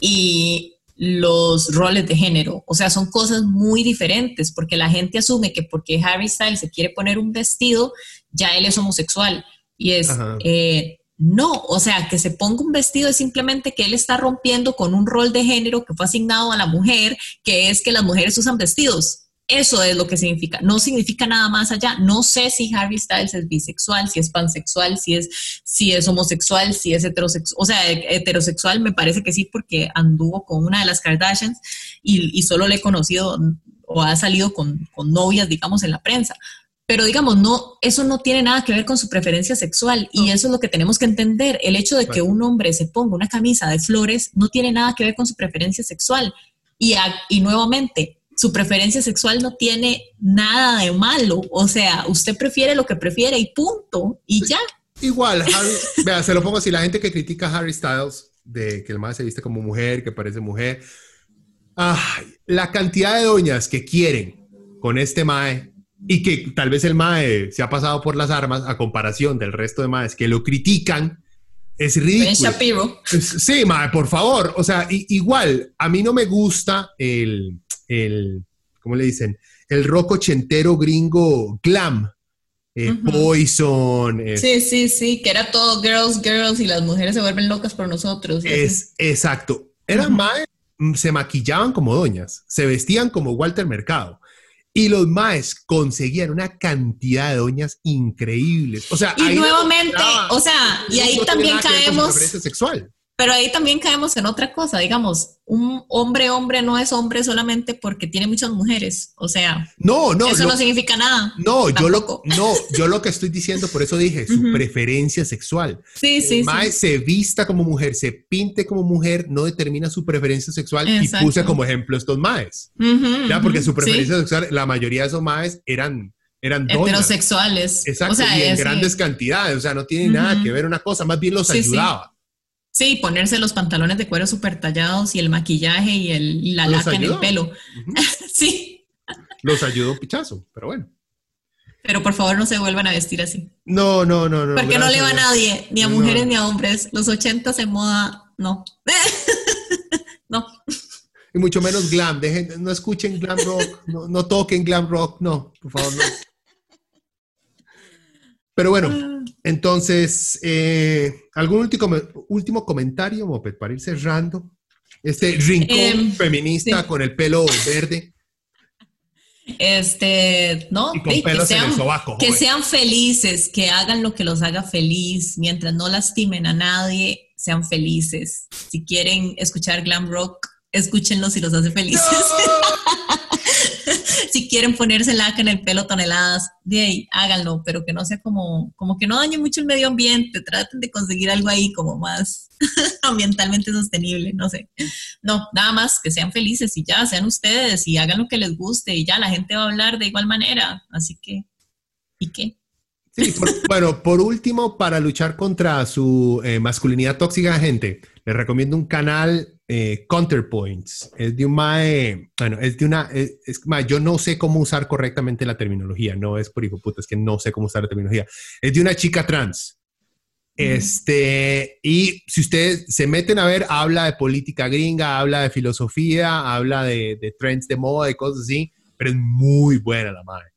y los roles de género. O sea, son cosas muy diferentes porque la gente asume que porque Harry Styles se quiere poner un vestido, ya él es homosexual. Y es, eh, no, o sea, que se ponga un vestido es simplemente que él está rompiendo con un rol de género que fue asignado a la mujer, que es que las mujeres usan vestidos. Eso es lo que significa. No significa nada más allá. No sé si Harry Styles es bisexual, si es pansexual, si es, si es homosexual, si es heterosexual. O sea, heterosexual me parece que sí porque anduvo con una de las Kardashians y, solo le he conocido o ha salido con, novias, digamos, en la prensa pero digamos, no, eso no tiene nada que ver con su preferencia sexual y eso es lo que tenemos que entender. El hecho de que un hombre se ponga una camisa de flores no tiene nada que ver con su preferencia sexual. Y, y nuevamente, su preferencia sexual no tiene nada de malo. O sea, usted prefiere lo que prefiere y punto. Y ya. Igual, vea, se lo pongo así, la gente que critica a Harry Styles, de que el mae se viste como mujer, que parece mujer. la cantidad de doñas que quieren con este mae y que tal vez el mae se ha pasado por las armas a comparación del resto de maes que lo critican, es ridículo. Sí, mae, por favor. O sea, igual, a mí no me gusta el el, ¿cómo le dicen? El rock ochentero gringo glam. Eh, Poison. sí, sí, sí, que era todo girls, girls y las mujeres se vuelven locas por nosotros. Es, exacto. Eran más, mm, se maquillaban como doñas, se vestían como Walter Mercado. Y los maes conseguían una cantidad de doñas increíbles. O sea, y nuevamente, o sea, y ahí también caemos. Sexual. Pero ahí también caemos en otra cosa, digamos, un hombre hombre no es hombre solamente porque tiene muchas mujeres, o sea, no, no, eso no significa nada. No, yo lo, no, yo lo que estoy diciendo, por eso dije, su preferencia sexual. Sí, sí, sí. se vista como mujer, se pinte como mujer, no determina su preferencia sexual y puse como ejemplo estos maes, ya porque su preferencia sexual, la mayoría de esos maes eran eran heterosexuales. Exacto, y en grandes cantidades, o sea, no tiene nada que ver una cosa, más bien los ayudaba. Sí, ponerse los pantalones de cuero súper tallados y el maquillaje y, el, la laca en el pelo. sí. Los ayudó pichazo, pero bueno. Pero por favor no se vuelvan a vestir así. No, no, no, no. Porque no le va a nadie, ni a mujeres ni a hombres. Los ochentas en moda, no. no. Y mucho menos glam. Dejen, no escuchen glam rock, no, no toquen glam rock, no, por favor, no. Pero bueno, ah. Entonces, eh, ¿algún último, último comentario, Moped, para ir cerrando? Este rincón em, feminista con el pelo verde. Este, ¿no? que, sean, que sean felices, que hagan lo que los haga feliz, mientras no lastimen a nadie, sean felices. Si quieren escuchar glam rock, escúchenlo si los hace felices. si quieren ponerse laca en el pelo toneladas, de ahí, háganlo, pero que no sea como, como que no dañe mucho el medio ambiente, traten de conseguir algo ahí como más ambientalmente sostenible, no sé. No, nada más que sean felices y ya, sean ustedes y hagan lo que les guste y ya la gente va a hablar de igual manera, así que, ¿y qué? Sí, bueno, por último, para luchar contra su eh, masculinidad tóxica, gente, les recomiendo un canal eh, Counterpoints. Es de un mae, bueno, es de una, es, yo no sé cómo usar correctamente la terminología, no es por hijo puta, es que no sé cómo usar la terminología. Es de una chica trans. Este, y si ustedes se meten a ver, habla de política gringa, habla de filosofía, habla de, de trends de moda y cosas así, pero es muy buena la madre.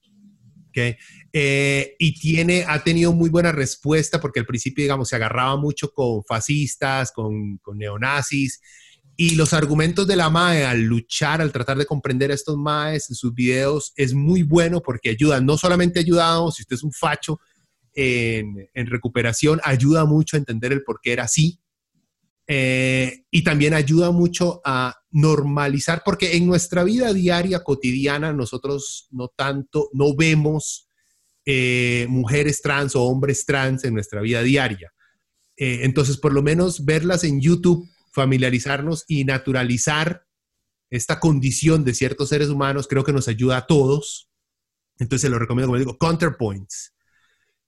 ¿okay? Eh, y tiene, ha tenido muy buena respuesta porque al principio, digamos, se agarraba mucho con fascistas, con, con neonazis, y los argumentos de la MAE al luchar, al tratar de comprender a estos MAEs en sus videos es muy bueno porque ayuda, no solamente ayuda, si usted es un facho en, en recuperación, ayuda mucho a entender el por qué era así. Eh, y también ayuda mucho a normalizar, porque en nuestra vida diaria, cotidiana, nosotros no tanto, no vemos eh, mujeres trans o hombres trans en nuestra vida diaria. Eh, entonces, por lo menos verlas en YouTube familiarizarnos y naturalizar esta condición de ciertos seres humanos, creo que nos ayuda a todos. Entonces lo recomiendo, como digo, Counterpoints.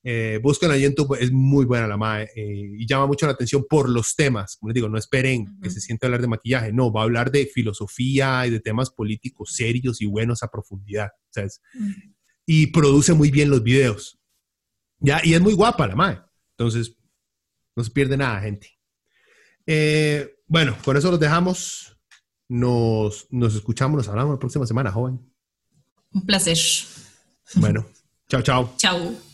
Eh, búsquenla en YouTube, es muy buena la MAE eh, y llama mucho la atención por los temas. Como les digo, no esperen que se siente hablar de maquillaje, no, va a hablar de filosofía y de temas políticos serios y buenos a profundidad. Y produce muy bien los videos. ¿ya? Y es muy guapa la MAE. Entonces, no se pierde nada, gente. Eh, bueno, con eso los dejamos. Nos, nos escuchamos, nos hablamos la próxima semana, joven. Un placer. Bueno, chao, chao. Chao.